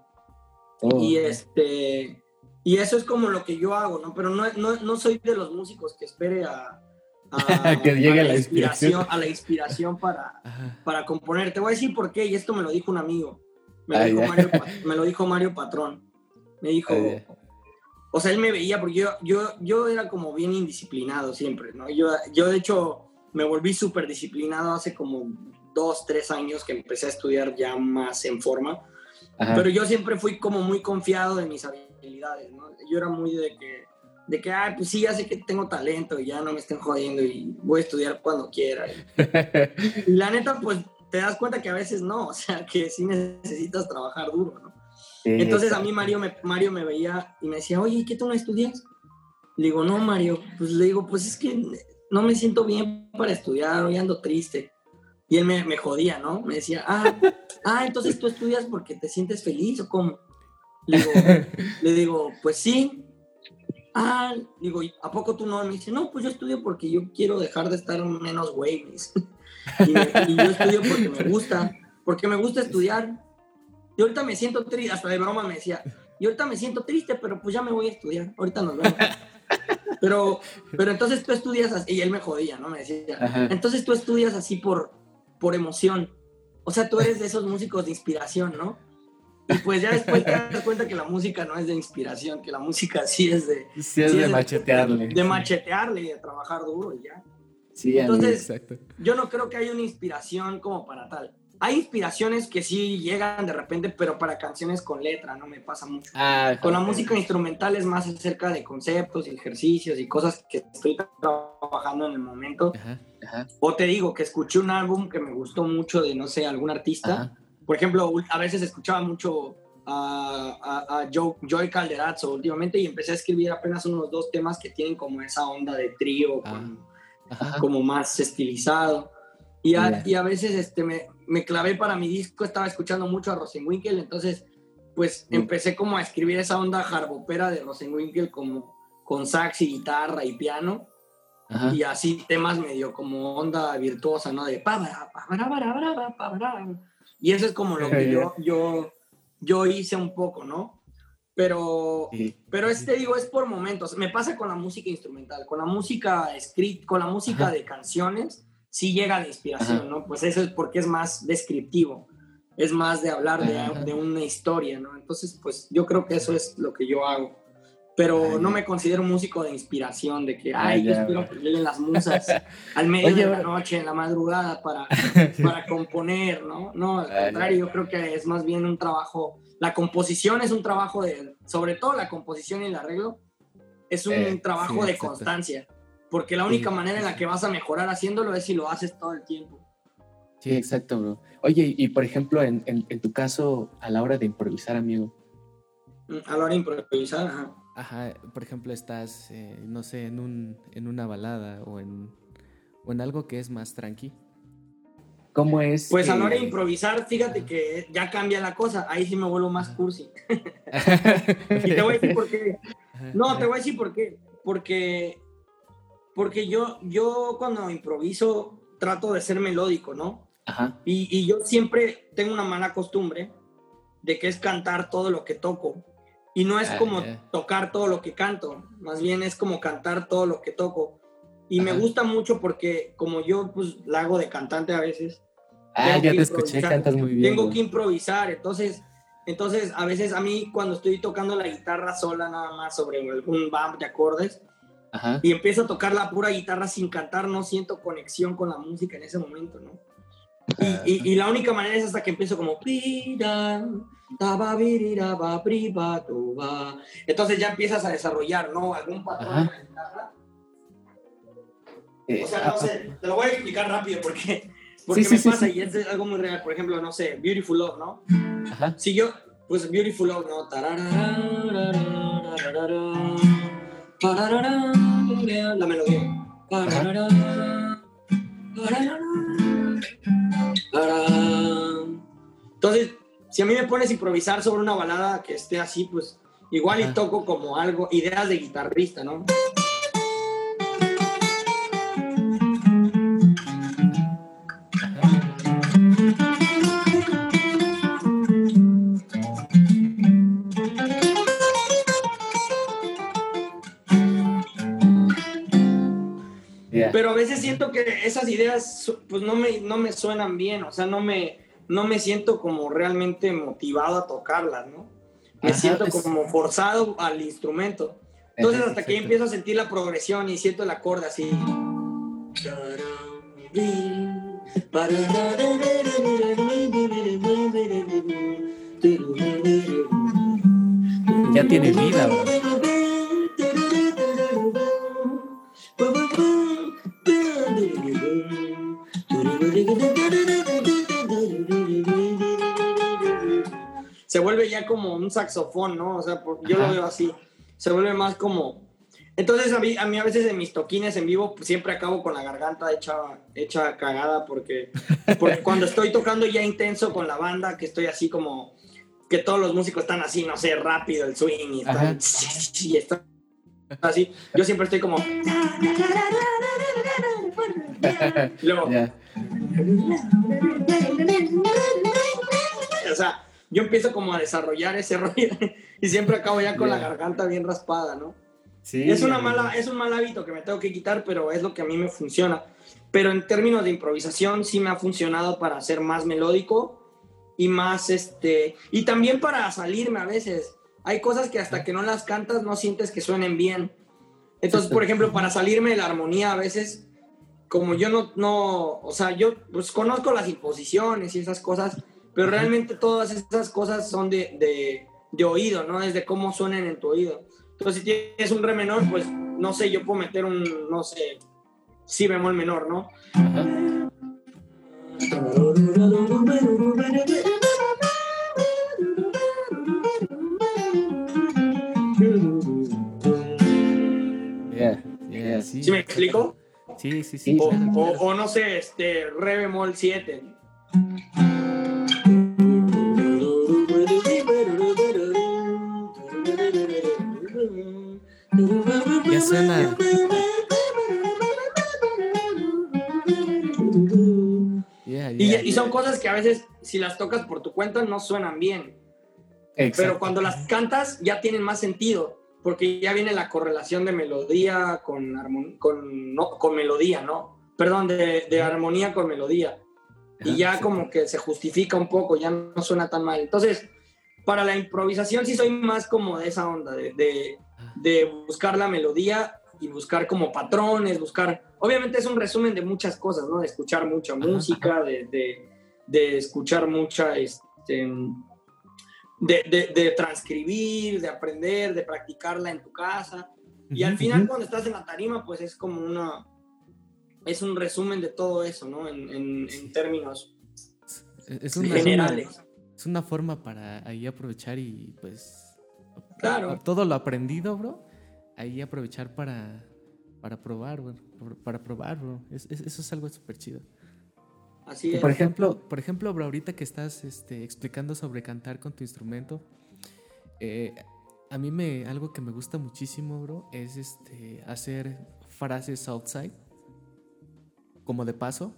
Oh, y este y eso es como lo que yo hago, ¿no? Pero no, no, no soy de los músicos que espere a, que llegue la, inspiración. A la inspiración para, para componer. Te voy a decir por qué, y esto me lo dijo un amigo. Me, lo, dijo, Mario, me lo dijo Mario Patrón. Me dijo, o sea, él me veía porque yo, yo, yo era como bien indisciplinado siempre, ¿no? Yo, yo de hecho me volví súper disciplinado hace como dos, tres años que empecé a estudiar ya más en forma. Pero yo siempre fui como muy confiado de mis habilidades, ¿no? Yo era muy de que de que, ah, pues sí, ya sé que tengo talento y ya no me estén jodiendo y voy a estudiar cuando quiera. Y, la neta, pues te das cuenta que a veces no, o sea, que sí necesitas trabajar duro, ¿no? Entonces a mí Mario me, Mario me veía y me decía, oye, ¿qué tú no estudias? Le digo, no, Mario, pues le digo, pues es que no me siento bien para estudiar, hoy ando triste. Y él me, me jodía, ¿no? Me decía, ah, ah, entonces tú estudias porque te sientes feliz o cómo. Le digo, le digo pues sí, ah, digo, ¿a poco tú no? Me dice, no, pues yo estudio porque yo quiero dejar de estar menos güey. y, y, yo estudio porque me gusta, porque me gusta estudiar. Y ahorita me siento triste, hasta de broma me decía, y ahorita me siento triste, pero pues ya me voy a estudiar, ahorita nos vemos. Pero, pero entonces tú estudias así, y él me jodía, ¿no? Me decía, entonces tú estudias así por, por emoción. O sea, tú eres de esos músicos de inspiración, ¿no? Y pues ya después te das cuenta que la música no es de inspiración, que la música sí es de... Sí es, de, machetearle. De, machetearle y de trabajar duro y ya. Sí, Entonces, exacto. yo no creo que haya una inspiración como para tal. Hay inspiraciones que sí llegan de repente, pero para canciones con letra, no me pasa mucho. Ah, con la música instrumental es más acerca de conceptos y ejercicios y cosas que estoy trabajando en el momento. O te digo que escuché un álbum que me gustó mucho de, no sé, algún artista por ejemplo, a veces escuchaba mucho a, a, Joe, Joy Calderazzo últimamente y empecé a escribir apenas unos dos temas que tienen como esa onda de trío, ah. como más estilizado. Y a, y a veces este, me, me, clavé para mi disco, estaba escuchando mucho a Rosenwinkel, entonces pues mm. empecé como a escribir esa onda jarbopera de Rosenwinkel como con sax y guitarra y piano. Y así temas medio como onda virtuosa, ¿no? De pa, pa, pa, pa, y eso es como lo que yo, yo, yo hice un poco, ¿no? Pero, pero este digo, es por momentos. Me pasa con la música instrumental, con la música escrita, con la música de canciones, sí llega la inspiración, ¿no? Pues eso es porque es más descriptivo, es más de hablar de, de, una historia, ¿no? Entonces, pues yo creo que eso es lo que yo hago. Pero no me considero músico de inspiración, de que, ay, yo espero que lleguen las musas al medio de la noche, en la madrugada, para, para componer, ¿no? No, al contrario, yo creo que es más bien un trabajo, la composición es un trabajo de, sobre todo la composición y el arreglo, es un eh, trabajo de constancia, porque la única manera en la que vas a mejorar haciéndolo es si lo haces todo el tiempo. Sí, exacto, bro. Oye, y por ejemplo, en, en, en tu caso, a la hora de improvisar, amigo. Mm, a la hora de improvisar, ajá Ajá, por ejemplo, estás, eh, no sé, en, un, en una balada o en, o en algo que es más tranqui. ¿Cómo es? Pues a la hora de improvisar, fíjate que ya cambia la cosa. Ahí sí me vuelvo más cursi. y te voy a decir por qué. No, te voy a decir por qué. Porque, porque yo, yo cuando improviso trato de ser melódico, ¿no? Ajá. Y, y yo siempre tengo una mala costumbre de que es cantar todo lo que toco. Y no es ah, como tocar todo lo que canto, más bien es como cantar todo lo que toco. Y me gusta mucho porque como yo pues la hago de cantante a veces. Ah, ya te escuché, cantas muy bien. Tengo que improvisar, entonces, entonces a veces a mí cuando estoy tocando la guitarra sola nada más sobre algún bump de acordes y empiezo a tocar la pura guitarra sin cantar, no siento conexión con la música en ese momento, ¿no? Y, y, la única manera es hasta que empiezo como entonces ya empiezas a desarrollar, ¿no? Algún patrón de guitarra. o sea, no sé, te lo voy a explicar rápido porque, porque me pasa y es algo muy real. Por ejemplo, no sé, Beautiful Love, ¿no? Ajá. Si yo, pues Beautiful Love, ¿no? La melodía. Entonces, si a mí me pones a improvisar sobre una balada que esté así, pues igual y toco como algo, ideas de guitarrista, ¿no? Pero a veces siento que esas ideas pues no me, no me suenan bien, o sea, no me, no me siento como realmente motivado a tocarlas, ¿no? Me siento como forzado al instrumento. Entonces hasta que empiezo a sentir la progresión y siento el acorde así. Ya tiene vida, Se vuelve ya como un saxofón, ¿no? O sea, yo lo veo así. Se vuelve más como entonces a mí, a mí a veces en mis toquines en vivo pues, siempre acabo con la garganta hecha, hecha cagada porque, cuando estoy tocando ya intenso con la banda, que estoy así como que todos los músicos están así, no sé, rápido el swing y están, y están así, yo siempre estoy como... Luego, o sea, yo empiezo como a desarrollar ese rollo y siempre acabo ya con la garganta bien raspada, ¿no? es, una mala, es un mal hábito que me tengo que quitar, pero es lo que a mí me funciona. Pero en términos de improvisación sí me ha funcionado para ser más melódico y más, este, y también para salirme a veces. Hay cosas que hasta que no las cantas no sientes que suenen bien. Entonces, por ejemplo, para salirme de la armonía a veces, como yo no, no, o sea, yo pues conozco las imposiciones y esas cosas, pero realmente todas esas cosas son de, de, de oído, ¿no? Es de cómo suenan en tu oído. Entonces, si tienes un re menor, pues no sé, yo puedo meter un, no sé, si bemol menor, ¿no? sí. me explico? Sí, sí, sí. O, o, no sé, este, re bemol 7. Ya suena. y, son cosas que a veces, si las tocas por tu cuenta, no suenan bien. Pero cuando las cantas, ya tienen más sentido. Porque ya viene la correlación de melodía con, con, no, con melodía, ¿no? Perdón, de, de armonía con melodía. Y ya como que se justifica un poco, ya no suena tan mal. Entonces, para la improvisación sí soy más como de esa onda, de, de buscar la melodía y buscar como patrones, buscar, obviamente es un resumen de muchas cosas, ¿no? De escuchar mucha música, de, de, escuchar mucha, este, de, de, transcribir, de aprender, de practicarla en tu casa. Y al final cuando estás en la tarima, pues es como una, es un resumen de todo eso, ¿no? En, en, términos es una, generales. Es una forma para ahí aprovechar y pues Claro. Todo lo aprendido, bro, ahí aprovechar para, para probar, bro. Para probar, bro. eso es algo súper chido. Así es. Por ejemplo, por ejemplo, bro, ahorita que estás este, explicando sobre cantar con tu instrumento, eh, a mí me, algo que me gusta muchísimo, bro, es este, hacer frases outside, como de paso.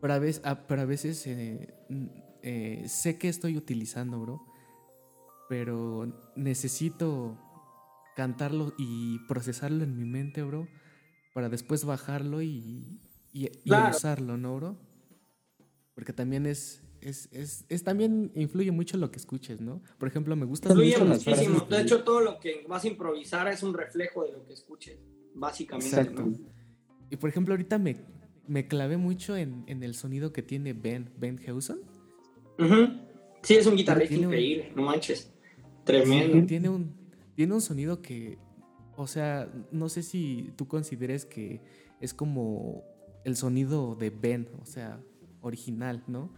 Pero a veces, pero a veces eh, eh, sé que estoy utilizando, bro, pero necesito cantarlo y procesarlo en mi mente, bro, para después bajarlo y, y, usarlo, ¿no, bro? Porque también es, es, es, es, también influye mucho lo que escuches, ¿no? Por ejemplo, me gusta mucho muchísimo. de hecho, todo lo que vas a improvisar es un reflejo de lo que escuches, básicamente. Exacto. Y por ejemplo, ahorita me, me clavé mucho en, en, el sonido que tiene Ben, Ben Hewson. Sí, es un guitarrista increíble, no manches. Tremendo. tiene, un, tiene un sonido que, o sea, no sé si tú consideres que es como el sonido de Ben, o sea, original, ¿no?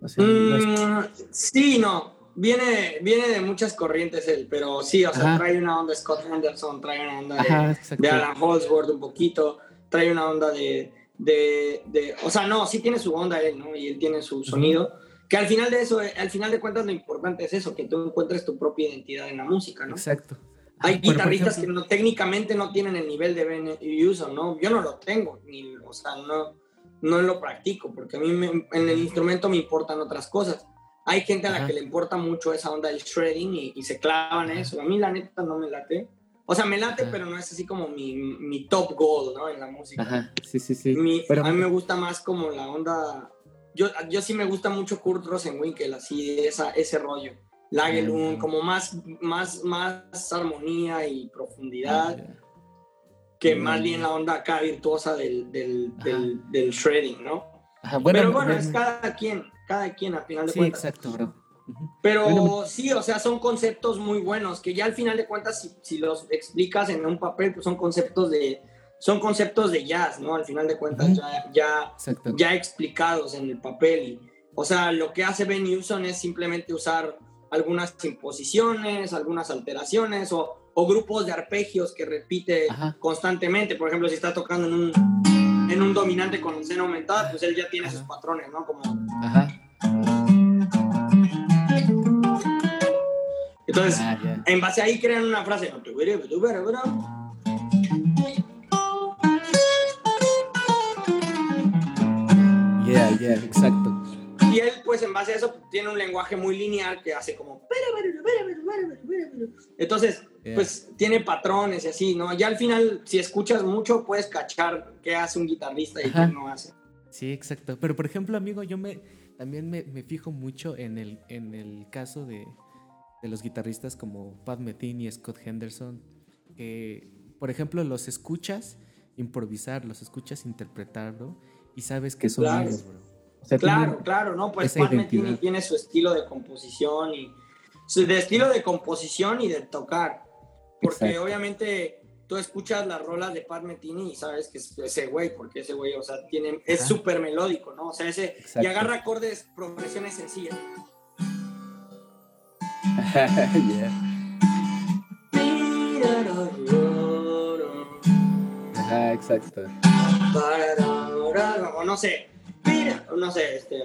Mm, sí, no. Viene, viene de muchas corrientes él, pero sí, o sea, trae una onda de Scott Henderson, trae una onda de, Alan Holdsworth un poquito, trae una onda de, de, O sea, no, sí tiene su onda él, ¿no? Y él tiene su sonido que al final de eso, al final de cuentas, lo importante es eso, que tú encuentres tu propia identidad en la música, ¿no? Exacto. Hay guitarristas que no, técnicamente no tienen el nivel de Ben Uso, ¿no? Yo no lo tengo, ni, o sea, no, no lo practico, porque a mí en el instrumento me importan otras cosas. Hay gente a la que le importa mucho esa onda del shredding y, se clavan en eso. A mí la neta no me late. O sea, me late, pero no es así como mi, mi, top goal, ¿no? En la música. Ajá, sí, sí, sí. A mí me gusta más como la onda... Yo, yo sí me gusta mucho Kurt Rosenwinkel, así, esa, ese rollo. Lagelun, como más, más, más armonía y profundidad, ah, que más bien la onda acá virtuosa del, del, del, shredding, ¿no? Pero bueno, es cada quien, cada quien a final de cuentas. Sí, exacto, bro. Pero sí, o sea, son conceptos muy buenos que ya al final de cuentas, si, si, los explicas en un papel, pues son conceptos de, son conceptos de jazz, ¿no? Al final de cuentas, ya, ya, ya, explicados en el papel. o sea, lo que hace Ben Newson es simplemente usar algunas imposiciones, algunas alteraciones o, o grupos de arpegios que repite constantemente. Por ejemplo, si está tocando en un, en un dominante con un seno aumentado, pues él ya tiene sus patrones, ¿no? Como... Ajá. Entonces, ah, en base a ahí crean una frase. Yeah, yeah, exacto. Y él, pues en base a eso, tiene un lenguaje muy lineal que hace como... Entonces, pues tiene patrones y así, ¿no? Ya al final, si escuchas mucho, puedes cachar qué hace un guitarrista y qué no hace. Sí, exacto. Pero, por ejemplo, amigo, yo me también me, fijo mucho en el, en el caso de, de los guitarristas como Pat Metheny y Scott Henderson, que, por ejemplo, los escuchas improvisar, los escuchas interpretar, Y sabes que son ellos, bro claro, claro, ¿no? Pues Pat Metheny tiene su estilo de composición y su de estilo de composición y de tocar. Porque obviamente tú escuchas las rolas de Pat Metheny y sabes que es ese güey, porque ese güey, o sea, tiene, es súper melódico, ¿no? O sea, ese, y agarra acordes, progresiones sencillas. Ajá, exacto. O no sé, no sé, este.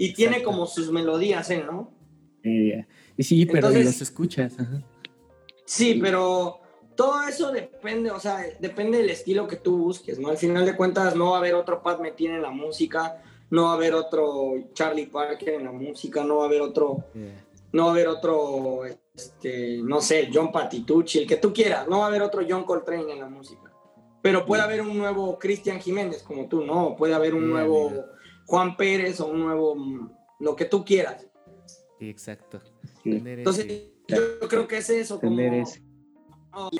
Y tiene como sus melodías, ¿eh? ¿no? Y sí, pero los escuchas. Sí, pero todo eso depende, o sea, depende del estilo que tú busques, ¿no? Al final de cuentas no va a haber otro Pat Metheny en la música, no va a haber otro Charlie Parker en la música, no va a haber otro, no va a haber otro, este, no sé, John Patitucci, el que tú quieras, no va a haber otro John Coltrane en la música. Pero puede haber un nuevo Cristian Jiménez como tú, ¿no? Puede haber un nuevo Juan Pérez o un nuevo, mm, lo que tú quieras. exacto. Entonces, yo creo que es eso, como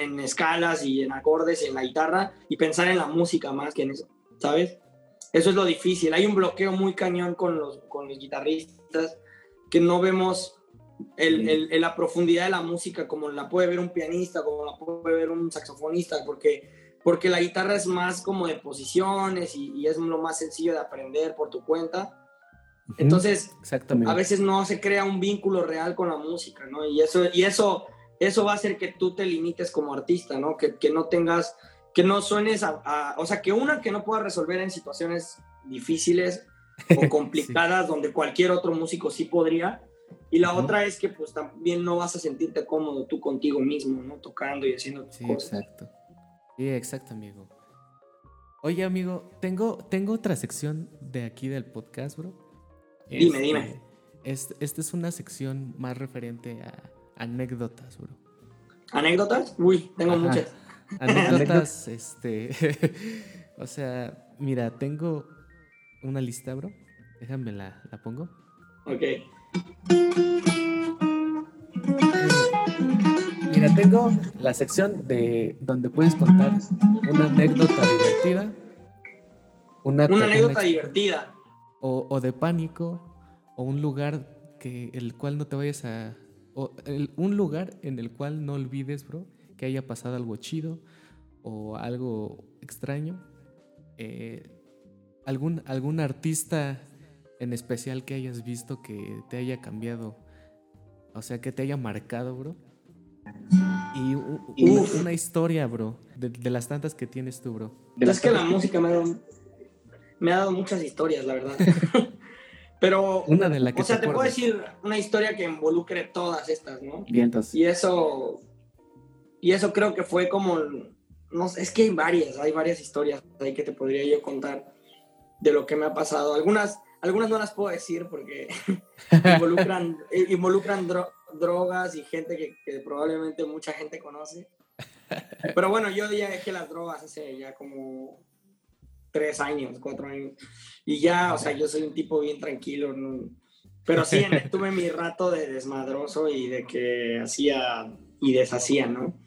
en escalas y en acordes y en la guitarra y pensar en la música más que en eso, ¿sabes? Eso es lo difícil. Hay un bloqueo muy cañón con los, con los guitarristas que no vemos el, el, la profundidad de la música como la puede ver un pianista, como la puede ver un saxofonista, porque, porque la guitarra es más como de posiciones y, es lo más sencillo de aprender por tu cuenta. Entonces, a veces no se crea un vínculo real con la música, ¿no? Y eso, y eso, eso va a hacer que tú te limites como artista, ¿no? Que, que no tengas que no suenes a, o sea, que una que no pueda resolver en situaciones difíciles o complicadas donde cualquier otro músico sí podría. Y la otra es que pues también no vas a sentirte cómodo tú contigo mismo, ¿no? Tocando y haciendo tus sí, Exacto. Sí, exacto, amigo. Oye, amigo, tengo, tengo otra sección de aquí del podcast, bro. Dime, dime. Este, esta es una sección más referente a anécdotas, bro. ¿Anécdotas? Uy, tengo muchas. Anécdotas, este. o sea, mira, tengo una lista, bro. Déjame la, la pongo. Ok. Mira, tengo la sección de donde puedes contar una anécdota divertida. Una, anécdota divertida. O, de pánico, o un lugar que el cual no te vayas a. O un lugar en el cual no olvides, bro, que haya pasado algo chido o algo extraño. Eh, algún, algún artista en especial que hayas visto que te haya cambiado, o sea, que te haya marcado, bro. Y una, historia, bro, de, las tantas que tienes tú, bro. Es que la música me ha, dado, me ha dado muchas historias, la verdad. Pero, una de la que o sea, te, puedo decir una historia que involucre todas estas, ¿no? Y eso Y eso creo que fue como, no es que hay varias, hay varias historias ahí que te podría yo contar de lo que me ha pasado. Algunas, algunas no las puedo decir porque involucran, involucran drogas y gente que, probablemente mucha gente conoce. Pero bueno, yo ya dejé las drogas hace ya como tres años, cuatro años. Y ya, o sea, yo soy un tipo bien tranquilo. Pero sí, tuve mi rato de desmadroso y de que hacía y deshacía, ¿no?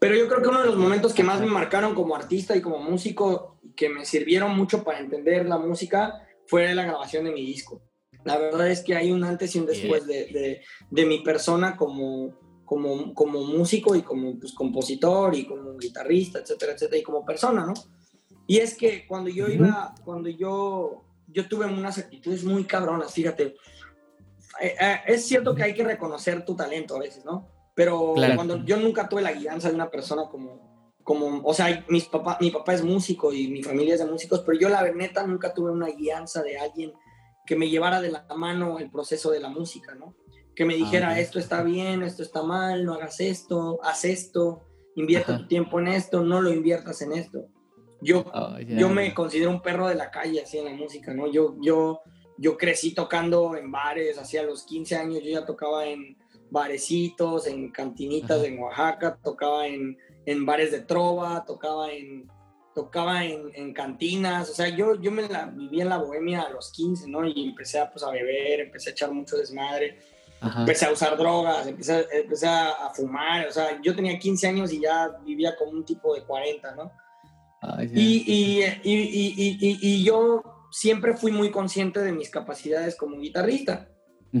Pero yo creo que uno de los momentos que más me marcaron como artista y como músico, que me sirvieron mucho para entender la música, fue la grabación de mi disco. La verdad es que hay un antes y un después de, de, mi persona como, como, como músico y como pues, compositor y como guitarrista, etcétera, etcétera, y como persona, ¿no? Y es que cuando yo iba, cuando yo, yo tuve unas actitudes muy cabronas, fíjate, eh, eh, es cierto que hay que reconocer tu talento a veces, ¿no? Pero cuando yo nunca tuve la guianza de una persona como, como o sea, mis papá, mi papá es músico y mi familia es de músicos, pero yo la neta nunca tuve una guianza de alguien que me llevara de la mano el proceso de la música, ¿no? Que me dijera, ah, esto está bien, esto está mal, no hagas esto, haz esto, invierte tu tiempo en esto, no lo inviertas en esto. Yo, oh, yo me considero un perro de la calle, así en la música, ¿no? Yo, yo, yo crecí tocando en bares, hacia los 15 años yo ya tocaba en barecitos, en cantinitas en Oaxaca, tocaba en, en, bares de trova, tocaba en tocaba en, en, cantinas, o sea, yo, yo me la viví en la bohemia a los 15, ¿no? Y empecé a, pues, a beber, empecé a echar mucho desmadre, empecé a usar drogas, empecé, empecé a, a, fumar, o sea, yo tenía 15 años y ya vivía como un tipo de 40, ¿no? y, y, y, y, yo siempre fui muy consciente de mis capacidades como guitarrista,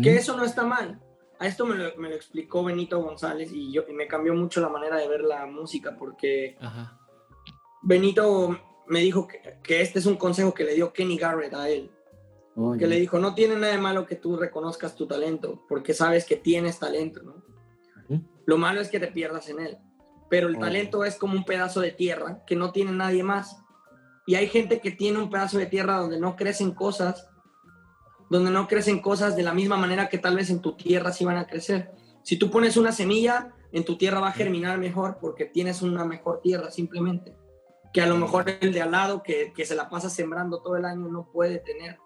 que eso no está mal. A esto me lo, me lo, explicó Benito González y, yo, me cambió mucho la manera de ver la música porque Benito me dijo que, que, este es un consejo que le dio Kenny Garrett a él. que le dijo, no tiene nada de malo que tú reconozcas tu talento, porque sabes que tienes talento, ¿no? Lo malo es que te pierdas en él pero el talento es como un pedazo de tierra que no tiene nadie más. Y hay gente que tiene un pedazo de tierra donde no crecen cosas, donde no crecen cosas de la misma manera que tal vez en tu tierra sí van a crecer. Si tú pones una semilla, en tu tierra va a germinar mejor porque tienes una mejor tierra simplemente. Que a lo mejor el de al lado que, que se la pasa sembrando todo el año no puede tener.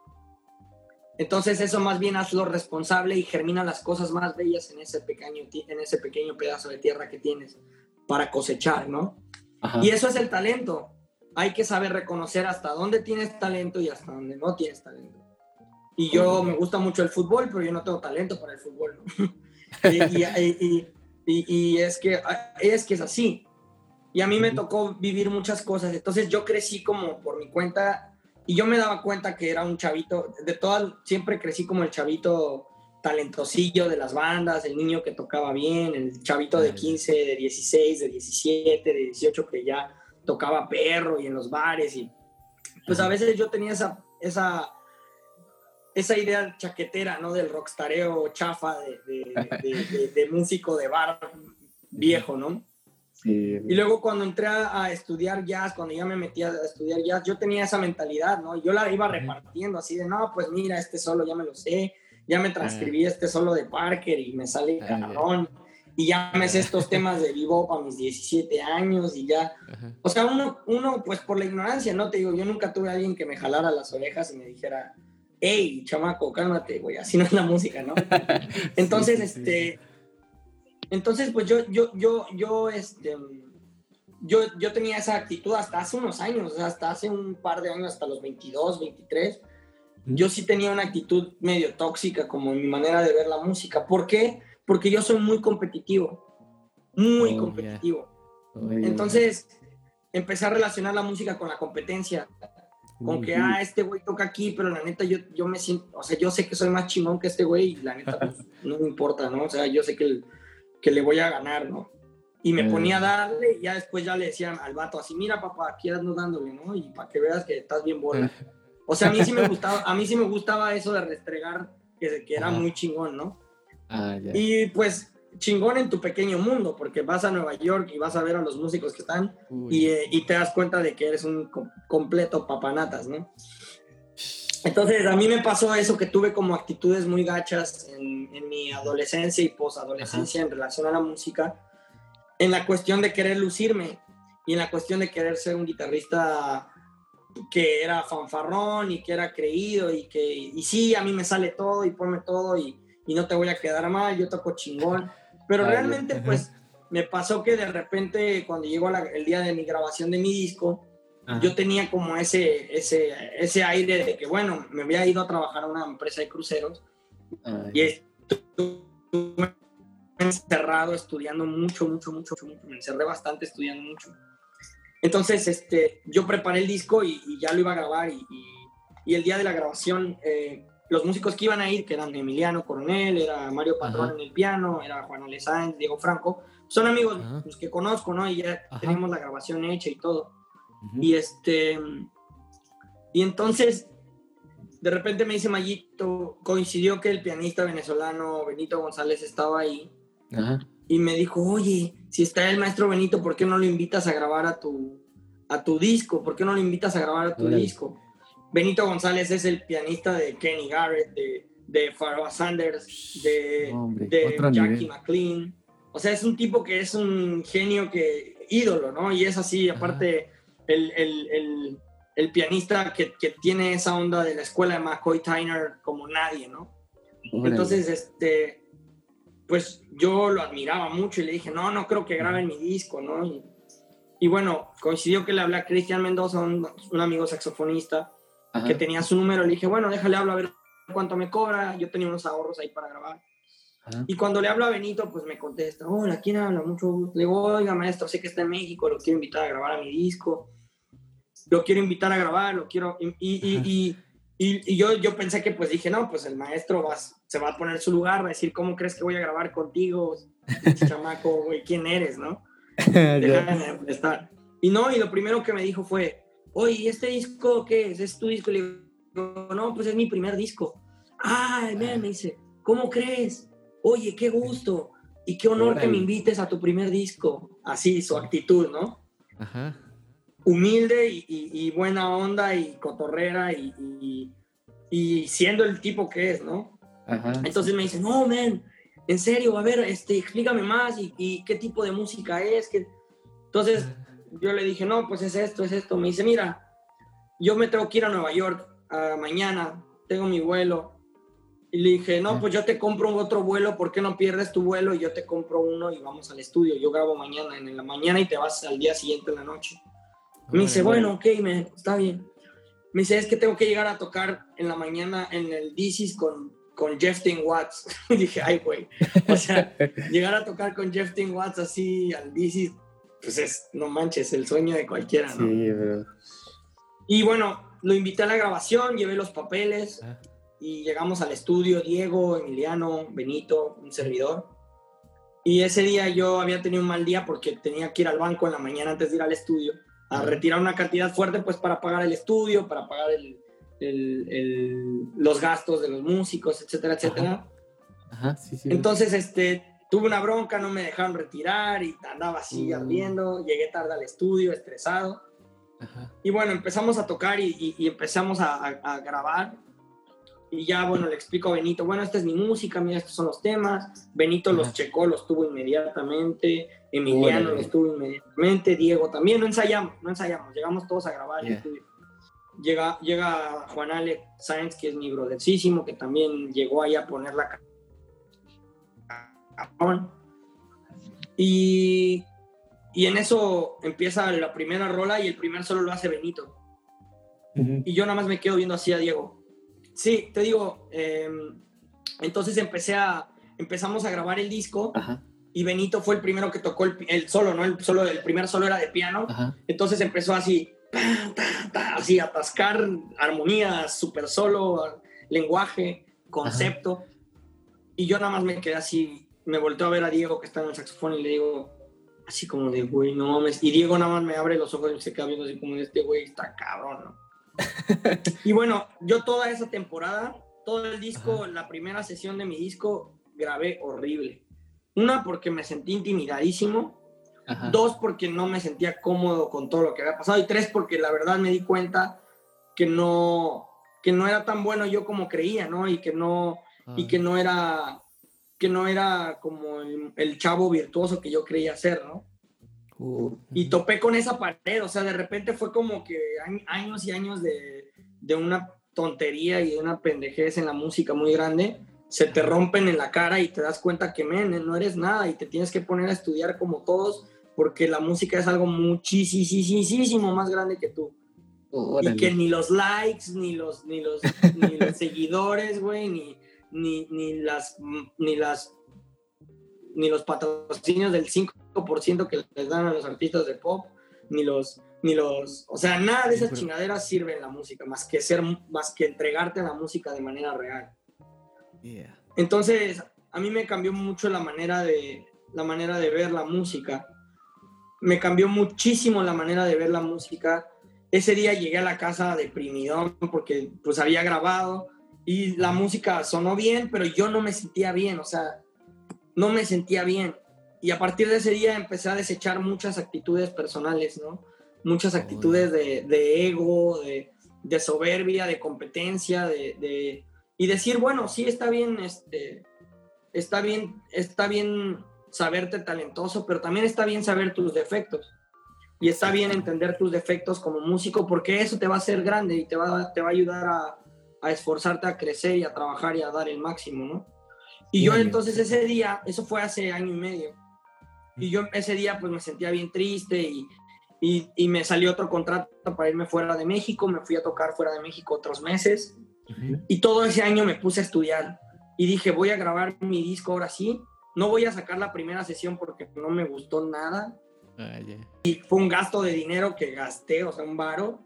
Entonces eso más bien hazlo responsable y germina las cosas más bellas en ese pequeño, en ese pequeño pedazo de tierra que tienes para cosechar, ¿no? Y eso es el talento. Hay que saber reconocer hasta dónde tienes talento y hasta dónde no tienes talento. Y yo me gusta mucho el fútbol, pero yo no tengo talento para el fútbol. ¿no? y, y, es, que, es que es así. Y a mí me tocó vivir muchas cosas. Entonces yo crecí como por mi cuenta y yo me daba cuenta que era un chavito, de todas, siempre crecí como el chavito talentosillo de las bandas, el niño que tocaba bien, el chavito de 15, de 16, de 17, de 18 que ya tocaba perro y en los bares y pues a veces yo tenía esa, esa, esa idea chaquetera, ¿no? Del rockstareo chafa de, de, músico de bar viejo, ¿no? Y luego cuando entré a, estudiar jazz, cuando ya me metí a estudiar jazz, yo tenía esa mentalidad, ¿no? Yo la iba repartiendo así de, no, pues mira, este solo ya me lo sé, ya me transcribí este solo de Parker y me sale cabrón. Y ya me sé estos temas de vivo a mis 17 años y ya. O sea, uno, uno, pues por la ignorancia, ¿no? Te digo, yo nunca tuve a alguien que me jalara las orejas y me dijera, hey, chamaco, cálmate, güey, así no es la música, ¿no? Entonces, este. Entonces, pues yo, yo, yo, yo, este. Yo, yo tenía esa actitud hasta hace unos años, hasta hace un par de años, hasta los 22, 23 yo sí tenía una actitud medio tóxica como mi manera de ver la música. ¿Por qué? Porque yo soy muy competitivo, muy oh, competitivo. Oh, Entonces, empecé a relacionar la música con la competencia, con que, ah, este güey toca aquí, pero la neta yo, yo me siento, o sea, yo sé que soy más chingón que este güey y la neta pues, no me importa, ¿no? O sea, yo sé que, que le voy a ganar, ¿no? Y me ponía a darle y ya después ya le decían al vato así, mira papá, aquí no dándole, ¿no? Y para que veas que estás bien bueno. O sea, a mí sí me gustaba, a mí sí me gustaba eso de restregar, que, que era muy chingón, ¿no? Ah, y pues chingón en tu pequeño mundo, porque vas a Nueva York y vas a ver a los músicos que están y, eh, y, te das cuenta de que eres un completo papanatas, ¿no? Entonces, a mí me pasó eso que tuve como actitudes muy gachas en, en mi adolescencia y posadolescencia en relación a la música. en la cuestión de querer lucirme y en la cuestión de querer ser un guitarrista que era fanfarrón y que era creído y que, y sí, a mí me sale todo y ponme todo y, y no te voy a quedar mal, yo toco chingón. Pero realmente, pues, me pasó que de repente, cuando llegó el día de mi grabación de mi disco, yo tenía como ese, ese, ese aire de que, bueno, me había ido a trabajar a una empresa de cruceros y estuve encerrado estudiando mucho, mucho, mucho, mucho, me encerré bastante estudiando mucho. Entonces, este, yo preparé el disco y, ya lo iba a grabar y, y, el día de la grabación, eh, los músicos que iban a ir, que eran Emiliano Coronel, era Mario Patrón en el piano, era Juan Alessandro, Diego Franco, son amigos los que conozco, ¿no? Y ya tenemos la grabación hecha y todo. Y este, y entonces, de repente me dice Mayito, coincidió que el pianista venezolano Benito González estaba ahí. Y me dijo, oye, si está el maestro Benito, ¿por qué no lo invitas a grabar a tu, a tu disco? ¿Por qué no lo invitas a grabar a tu disco? Benito González es el pianista de Kenny Garrett, de, de Sanders, de, de Jackie McLean. O sea, es un tipo que es un genio que ídolo, ¿no? Y es así, aparte, el, el, el, el, pianista que, que, tiene esa onda de la escuela de McCoy Tyner como nadie, ¿no? Entonces, este, pues yo lo admiraba mucho y le dije, no, no creo que graben mi disco, ¿no? Y, bueno, coincidió que le hablé a Cristian Mendoza, un, amigo saxofonista, que tenía su número. Le dije, bueno, déjale hablar a ver cuánto me cobra. Yo tenía unos ahorros ahí para grabar. Y cuando le hablo a Benito, pues me contesta, hola, ¿quién habla? Mucho gusto. Le digo, oiga, maestro, sé que está en México, lo quiero invitar a grabar a mi disco. Lo quiero invitar a grabar, lo quiero... Y, y, y, y yo, yo pensé que pues dije, no, pues el maestro vas, se va a poner su lugar, va a decir, ¿cómo crees que voy a grabar contigo, chamaco, güey? ¿Quién eres, no? Déjame estar. Y no, y lo primero que me dijo fue, oye, ¿este disco qué es? ¿Es tu disco? Y le digo, no, pues es mi primer disco. Ay, me dice, ¿cómo crees? Oye, qué gusto y qué honor que me invites a tu primer disco. Así, su actitud, ¿no? Ajá. Humilde y, buena onda y cotorrera y, y siendo el tipo que es, ¿no? Entonces me dice, no, men, en serio, a ver, este, explícame más y, qué tipo de música es. Que... Entonces yo le dije, no, pues es esto, es esto. Me dice, mira, yo me tengo que ir a Nueva York mañana, tengo mi vuelo. Y le dije, no, pues yo te compro otro vuelo, ¿por qué no pierdes tu vuelo? Y yo te compro uno y vamos al estudio. Yo grabo mañana en la mañana y te vas al día siguiente en la noche. Me dice, bueno, ok, me, está bien. Me dice, es que tengo que llegar a tocar en la mañana en el DC's con con Jeftin Watts. dije, ay, güey. O sea, llegar a tocar con Jeftin Watts así al bici, pues es, no manches, el sueño de cualquiera, ¿no? Sí, bro. Y bueno, lo invité a la grabación, llevé los papeles ah. y llegamos al estudio, Diego, Emiliano, Benito, un servidor. Y ese día yo había tenido un mal día porque tenía que ir al banco en la mañana antes de ir al estudio a retirar una cantidad fuerte pues para pagar el estudio, para pagar el, el, los gastos de los músicos, etcétera, etcétera. Entonces, este, tuve una bronca, no me dejaron retirar y andaba así mm. ardiendo, llegué tarde al estudio, estresado. Y bueno, empezamos a tocar y, empezamos a, grabar. Y ya, bueno, le explico a Benito, bueno, esta es mi música, mira, estos son los temas. Benito los checó, los tuvo inmediatamente. Emiliano los tuvo inmediatamente. Diego también, no ensayamos, no ensayamos. Llegamos todos a grabar el estudio llega, llega Juan Alex Sáenz, que es mi brodercísimo, que también llegó ahí a poner la y, y en eso empieza la primera rola y el primer solo lo hace Benito. Y yo nada más me quedo viendo así a Diego. Sí, te digo, em, entonces empecé a, empezamos a grabar el disco y Benito fue el primero que tocó el, solo, ¿no? El, solo, el primer solo era de piano. Entonces empezó así, así atascar armonías, super solo, lenguaje, concepto. Y yo nada más me quedé así, me volteo a ver a Diego que está en el saxofón y le digo, así como de, güey, no mames. Y Diego nada más me abre los ojos y se queda viendo así como, este güey está cabrón, ¿no? y bueno, yo toda esa temporada, todo el disco, la primera sesión de mi disco, grabé horrible. Una, porque me sentí intimidadísimo Dos, porque no me sentía cómodo con todo lo que había pasado. Y tres, porque la verdad me di cuenta que no, que no era tan bueno yo como creía, ¿no? Y que no, y ah. que no era, que no era como el, chavo virtuoso que yo creía ser, ¿no? Uh, y topé con esa pared, o sea, de repente fue como que años y años de, de una tontería y de una pendejez en la música muy grande, se te rompen en la cara y te das cuenta que, men, no eres nada y te tienes que poner a estudiar como todos porque la música es algo muchísimo más grande que tú. y que ni los likes, ni los, ni los, ni los seguidores, güey, ni, ni, ni, las, ni las ni los patrocinios del 5% que les dan a los artistas de pop, ni los, ni los, o sea, nada de esas chingaderas sirve en la música, más que ser, más que entregarte la música de manera real. Entonces, a mí me cambió mucho la manera de, la manera de ver la música. Me cambió muchísimo la manera de ver la música. Ese día llegué a la casa deprimidón porque pues había grabado y la música sonó bien, pero yo no me sentía bien, o sea, no me sentía bien. Y a partir de ese día empecé a desechar muchas actitudes personales, ¿no? Muchas actitudes de, ego, de, soberbia, de competencia, de, y decir, bueno, sí está bien, este, está bien, está bien saberte talentoso, pero también está bien saber tus defectos. Y está bien entender tus defectos como músico, porque eso te va a hacer grande y te va, te va a ayudar a, a esforzarte a crecer y a trabajar y a dar el máximo, ¿no? Y yo entonces ese día, eso fue hace año y medio, y yo ese día pues me sentía bien triste y, y, y, me salió otro contrato para irme fuera de México, me fui a tocar fuera de México otros meses y todo ese año me puse a estudiar y dije voy a grabar mi disco ahora sí, no voy a sacar la primera sesión porque no me gustó nada ah, y fue un gasto de dinero que gasté, o sea, un varo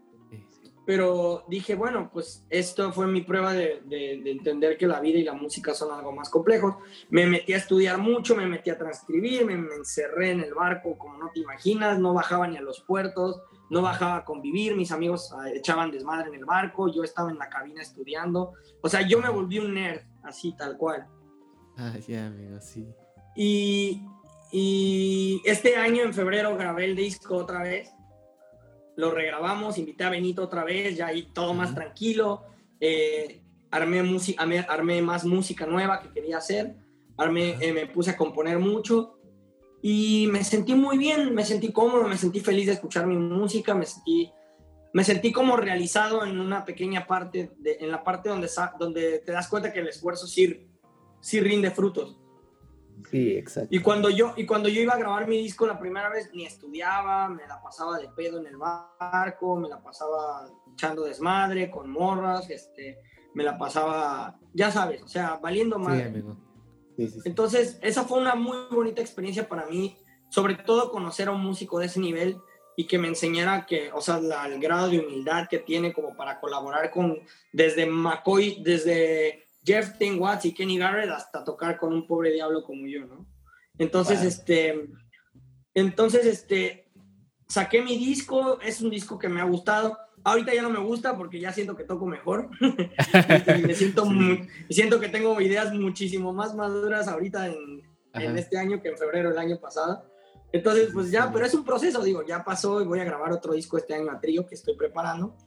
pero dije, bueno, pues esto fue mi prueba de, entender que la vida y la música son algo más complejos. Me metí a estudiar mucho, me metí a transcribir, me, encerré en el barco como no te imaginas, no bajaba ni a los puertos, no bajaba a convivir, mis amigos ah, echaban desmadre en el barco, yo estaba en la cabina estudiando, o sea, yo me volví un nerd, así tal cual. Ah, ya, amigo, sí. Y, y este año, en febrero, grabé el disco otra vez lo regrabamos, invité a Benito otra vez, ya ahí todo más tranquilo, eh, armé, armé, más música nueva que quería hacer, armé, eh, me puse a componer mucho y me sentí muy bien, me sentí cómodo, me sentí feliz de escuchar mi música, me sentí, me sentí como realizado en una pequeña parte, de, en la parte donde, donde te das cuenta que el esfuerzo sí, sí rinde frutos. Sí, exacto. Y cuando, yo, y cuando yo iba a grabar mi disco la primera vez, ni estudiaba, me la pasaba de pedo en el barco, me la pasaba echando desmadre con morras, este, me la pasaba, ya sabes, o sea, valiendo más. Entonces, esa fue una muy bonita experiencia para mí, sobre todo conocer a un músico de ese nivel y que me enseñara que, o sea, el grado de humildad que tiene como para colaborar con, desde McCoy, desde Jeff Ten Watts y Kenny Garrett hasta tocar con un pobre diablo como yo, ¿no? Entonces, este, entonces, este, saqué mi disco, es un disco que me ha gustado. Ahorita ya no me gusta porque ya siento que toco mejor. me siento, siento que tengo ideas muchísimo más maduras ahorita en, en, este año que en febrero del año pasado. Entonces, pues ya, pero es un proceso, digo, ya pasó y voy a grabar otro disco este año a trío que estoy preparando.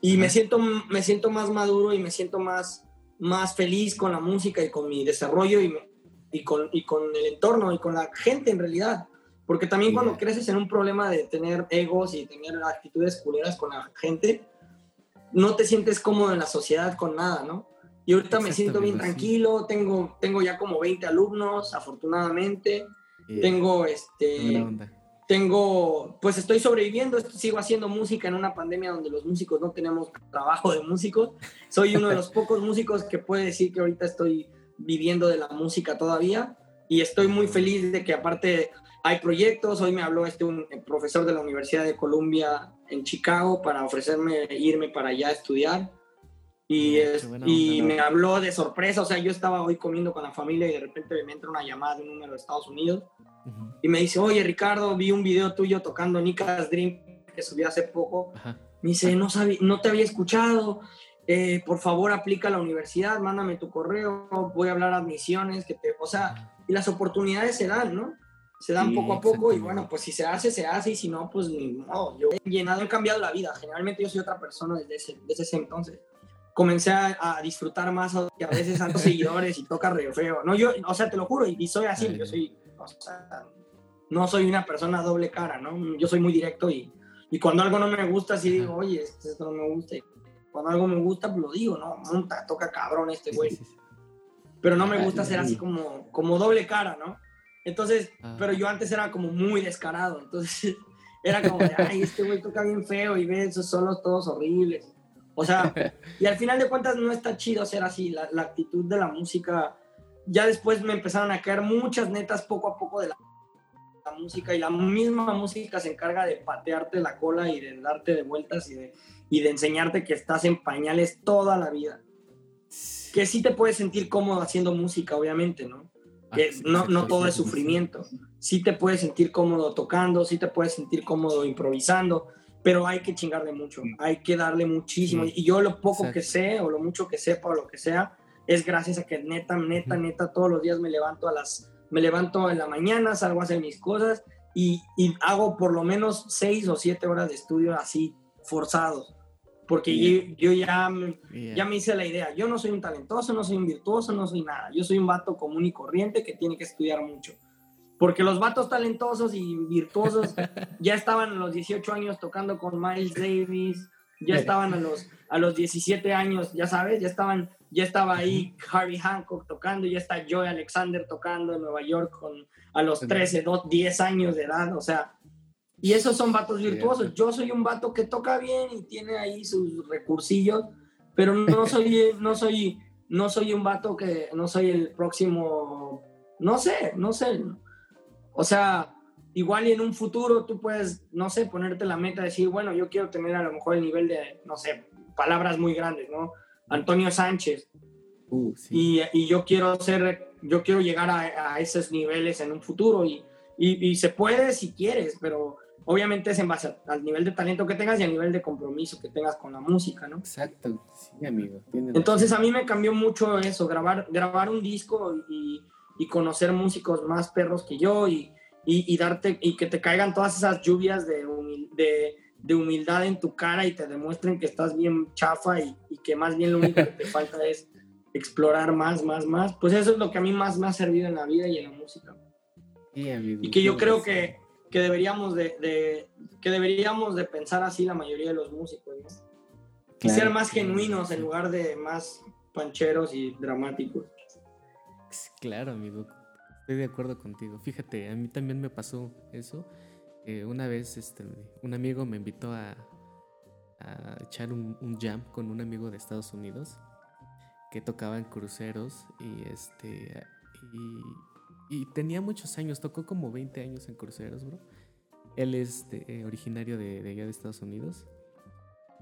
Y me siento, me siento más maduro y me siento más, más feliz con la música y con mi desarrollo y, y, con, y con el entorno y con la gente en realidad. Porque también cuando creces en un problema de tener egos y tener actitudes culeras con la gente, no te sientes cómodo en la sociedad con nada, ¿no? Y ahorita me siento bien tranquilo, tengo, tengo ya como 20 alumnos, afortunadamente. Tengo este tengo, pues estoy sobreviviendo, sigo haciendo música en una pandemia donde los músicos no tenemos trabajo de músicos. Soy uno de los pocos músicos que puede decir que ahorita estoy viviendo de la música todavía y estoy muy feliz de que aparte hay proyectos. Hoy me habló este un profesor de la Universidad de Columbia en Chicago para ofrecerme irme para allá a estudiar. Y, y me habló de sorpresa, o sea, yo estaba hoy comiendo con la familia y de repente me entra una llamada de un número de Estados Unidos y me dice, oye Ricardo, vi un video tuyo tocando Nica's Dream que subí hace poco. Me dice, no, sabía, no te había escuchado, eh, por favor aplica a la universidad, mándame tu correo, voy a hablar admisiones, que te, o sea, y las oportunidades se dan, ¿no? Se dan poco a poco y bueno, pues si se hace, se hace y si no, pues no, yo he llenado, he cambiado la vida. Generalmente yo soy otra persona desde ese, desde ese entonces. Comencé a, disfrutar más que a veces tantos seguidores y toca re feo. No, yo, o sea, te lo juro, y, soy así, yo soy, o sea, no soy una persona doble cara, ¿no? Yo soy muy directo y, y cuando algo no me gusta, sí digo, oye, esto no me gusta. Y cuando algo me gusta, pues lo digo, ¿no? Monta, toca cabrón este güey. Pero no me gusta ser así como, como doble cara, ¿no? Entonces, ah. pero yo antes era como muy descarado, entonces era como, ay, este güey toca bien feo y ve esos solos todos horribles. O sea, y al final de cuentas no está chido ser así, la, la, actitud de la música. Ya después me empezaron a caer muchas netas poco a poco de la, la, música y la misma música se encarga de patearte la cola y de darte de vueltas y de, y de enseñarte que estás en pañales toda la vida. Que sí te puedes sentir cómodo haciendo música, obviamente, ¿no? Ah, que no, no todo es sufrimiento. Sí te puedes sentir cómodo tocando, sí te puedes sentir cómodo improvisando, pero hay que chingarle mucho, hay que darle muchísimo. Y yo lo poco que sé, o lo mucho que sepa, o lo que sea, es gracias a que neta, neta, neta, todos los días me levanto a las, me levanto en la mañana, salgo a hacer mis cosas y, y hago por lo menos seis o siete horas de estudio así forzados. Porque yo, ya, ya me hice la idea, yo no soy un talentoso, no soy un virtuoso, no soy nada. Yo soy un vato común y corriente que tiene que estudiar mucho porque los vatos talentosos y virtuosos ya estaban a los 18 años tocando con Miles Davis, ya estaban a los, a los 17 años, ya sabes, ya estaban, ya estaba ahí Harvey Hancock tocando, ya está Joey Alexander tocando en Nueva York con, a los 13, 10 años de edad, o sea, y esos son vatos virtuosos. Yo soy un vato que toca bien y tiene ahí sus recursillos, pero no soy, no soy, no soy un vato que, no soy el próximo, no sé, no sé. O sea, igual y en un futuro tú puedes, no sé, ponerte la meta de decir, bueno, yo quiero tener a lo mejor el nivel de, no sé, palabras muy grandes, ¿no? Antonio Sánchez. Uh, y, y, yo quiero ser, yo quiero llegar a, a esos niveles en un futuro y, y, se puede si quieres, pero obviamente es en base al nivel de talento que tengas y al nivel de compromiso que tengas con la música, ¿no? Exacto, sí, amigo. Entonces a mí me cambió mucho eso, grabar, grabar un disco y, y conocer músicos más perros que yo y, y, darte y que te caigan todas esas lluvias de, de, de, humildad en tu cara y te demuestren que estás bien chafa y, y, que más bien lo único que te falta es explorar más, más, más. Pues eso es lo que a mí más me ha servido en la vida y en la música. y que yo creo que, que deberíamos de, de, que deberíamos de pensar así la mayoría de los músicos, Y ser más genuinos en lugar de más pancheros y dramáticos. Claro, amigo. Estoy de acuerdo contigo. Fíjate, a mí también me pasó eso. una vez este, un amigo me invitó a, echar un, jam con un amigo de Estados Unidos que tocaba en cruceros y este y, tenía muchos años, tocó como 20 años en cruceros, bro. Él es eh, originario de, de, allá de Estados Unidos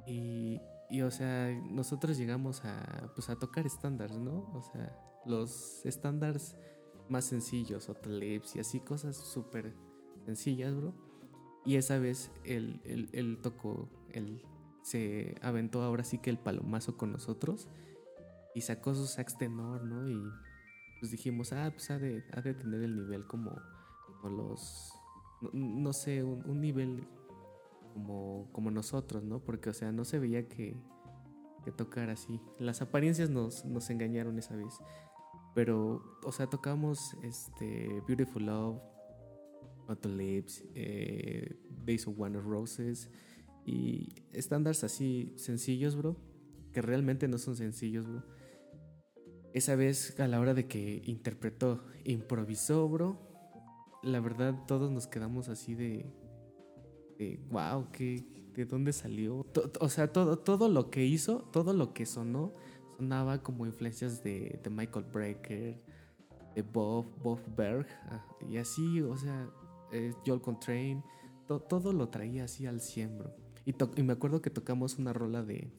y, y, o sea, nosotros llegamos a, pues, a tocar estándares, ¿no? O sea, los estándares más sencillos, o lips y así cosas súper sencillas, bro. Y esa vez él, él, tocó, él se aventó ahora sí que el palomazo con nosotros y sacó su sax tenor, ¿no? Y pues dijimos, ah, pues ha de, ha de tener el nivel como, como los, no, sé, un, nivel como, como nosotros, ¿no? Porque, o sea, no se veía que, que tocar así. Las apariencias nos, nos engañaron esa vez. Pero, o sea, tocamos este, Beautiful Love, Auto Lips, eh, Days of Wonder Roses y estándares así sencillos, bro, que realmente no son sencillos, bro. Esa vez a la hora de que interpretó, improvisó, bro, la verdad todos nos quedamos así de, de wow, ¿qué, ¿de dónde salió? o sea, todo, todo lo que hizo, todo lo que sonó, sonaba como influencias de, Michael Brecker, de Bob, Bob Berg, ah, y así, o sea, eh, Joel Contrain, todo lo traía así al siembro. Y, y, me acuerdo que tocamos una rola de,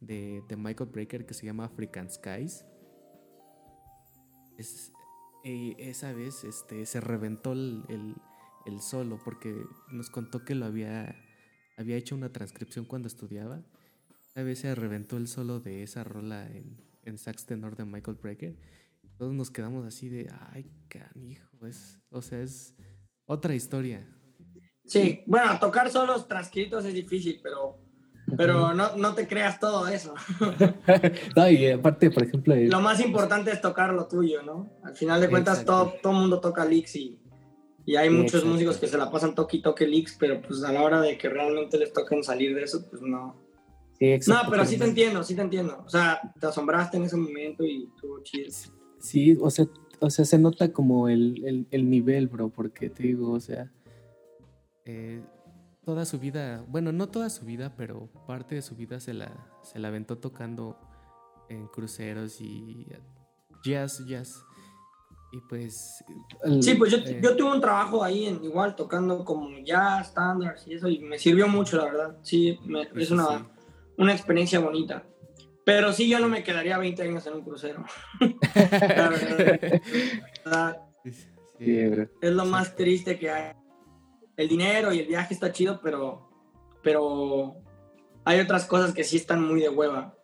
de, Michael Brecker que se llama African Skies. Es, esa vez este, se reventó el, el, solo porque nos contó que lo había, había hecho una transcripción cuando estudiaba a vez se reventó el solo de esa rola en, en sax tenor de Michael Brecker. Todos nos quedamos así de, ay, canijo, es, o sea, es otra historia. Sí, bueno, tocar solos transcritos es difícil, pero, pero no, no te creas todo eso. no, y aparte, por ejemplo... Lo más importante es tocar lo tuyo, ¿no? Al final de cuentas, todo todo mundo toca licks y, y hay muchos músicos que se la pasan toque y toque licks, pero pues a la hora de que realmente les toquen salir de eso, pues no. No, pero sí te entiendo, sí te entiendo. O sea, te asombraste en ese momento y estuvo chido. Sí, o sea, o sea, se nota como el, el, nivel, bro, porque te digo, o sea, eh, toda su vida, bueno, no toda su vida, pero parte de su vida se la, se la aventó tocando en cruceros y jazz, jazz. Y pues... sí, pues yo, eh, yo, tuve un trabajo ahí en, igual tocando como jazz, standards y eso, y me sirvió mucho, la verdad. Sí, es una, una experiencia bonita. Pero sí, yo no me quedaría 20 años en un crucero. la verdad. es lo más triste que hay el dinero y el viaje está chido, pero, pero hay otras cosas que sí están muy de hueva.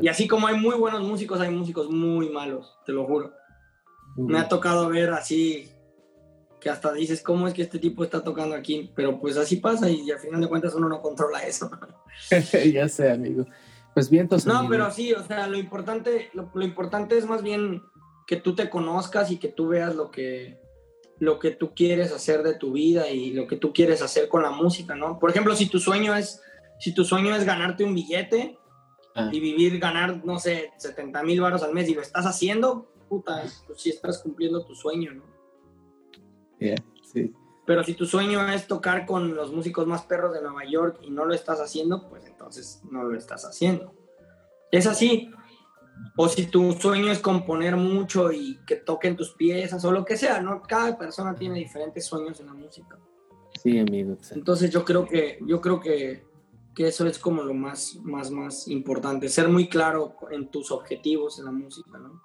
y así como hay muy buenos músicos, hay músicos muy malos, te lo juro. Me ha tocado ver así que hasta dices, ¿cómo es que este tipo está tocando aquí? Pero pues así pasa y al final de cuentas uno no controla eso. ya sé, amigo. Pues bien, entonces. No, pero sí, o sea, lo importante, lo importante es más bien que tú te conozcas y que tú veas lo que, lo que tú quieres hacer de tu vida y lo que tú quieres hacer con la música, ¿no? Por ejemplo, si tu sueño es, si tu sueño es ganarte un billete ah. y vivir, ganar, no sé, 70 mil baros al mes y lo estás haciendo, puta, pues sí estás cumpliendo tu sueño, ¿no? Sí. Pero si tu sueño es tocar con los músicos más perros de Nueva York y no lo estás haciendo, pues entonces no lo estás haciendo. Es así. O si tu sueño es componer mucho y que toquen tus piezas o lo que sea, ¿no? Cada persona tiene diferentes sueños en la música. Sí, amigo. Entonces yo creo que, yo creo que, que, eso es como lo más, más, más importante, ser muy claro en tus objetivos en la música, ¿no?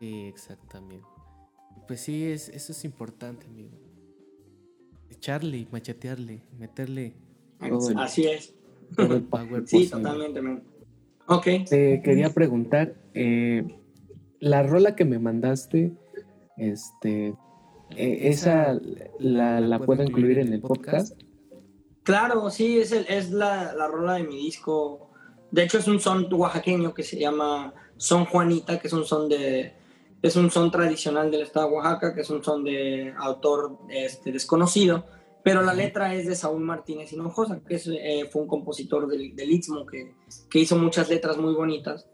Sí, exactamente. Pues sí, es, eso es importante, amigo. Echarle, machetearle, meterle. Así es. Todo el power sí, totalmente, man. Ok. Te quería preguntar, eh, la rola que me mandaste, este, eh, esa la, puedo incluir en el podcast. Claro, sí, es, el, es la, la, rola de mi disco. De hecho, es un son oaxaqueño que se llama Son Juanita, que es un son de. Es un son tradicional del estado de Oaxaca, que es un son de autor este, desconocido pero la letra es de Saúl Martínez Hinojosa, que eh, fue un compositor del, del Istmo que, que, hizo muchas letras muy bonitas.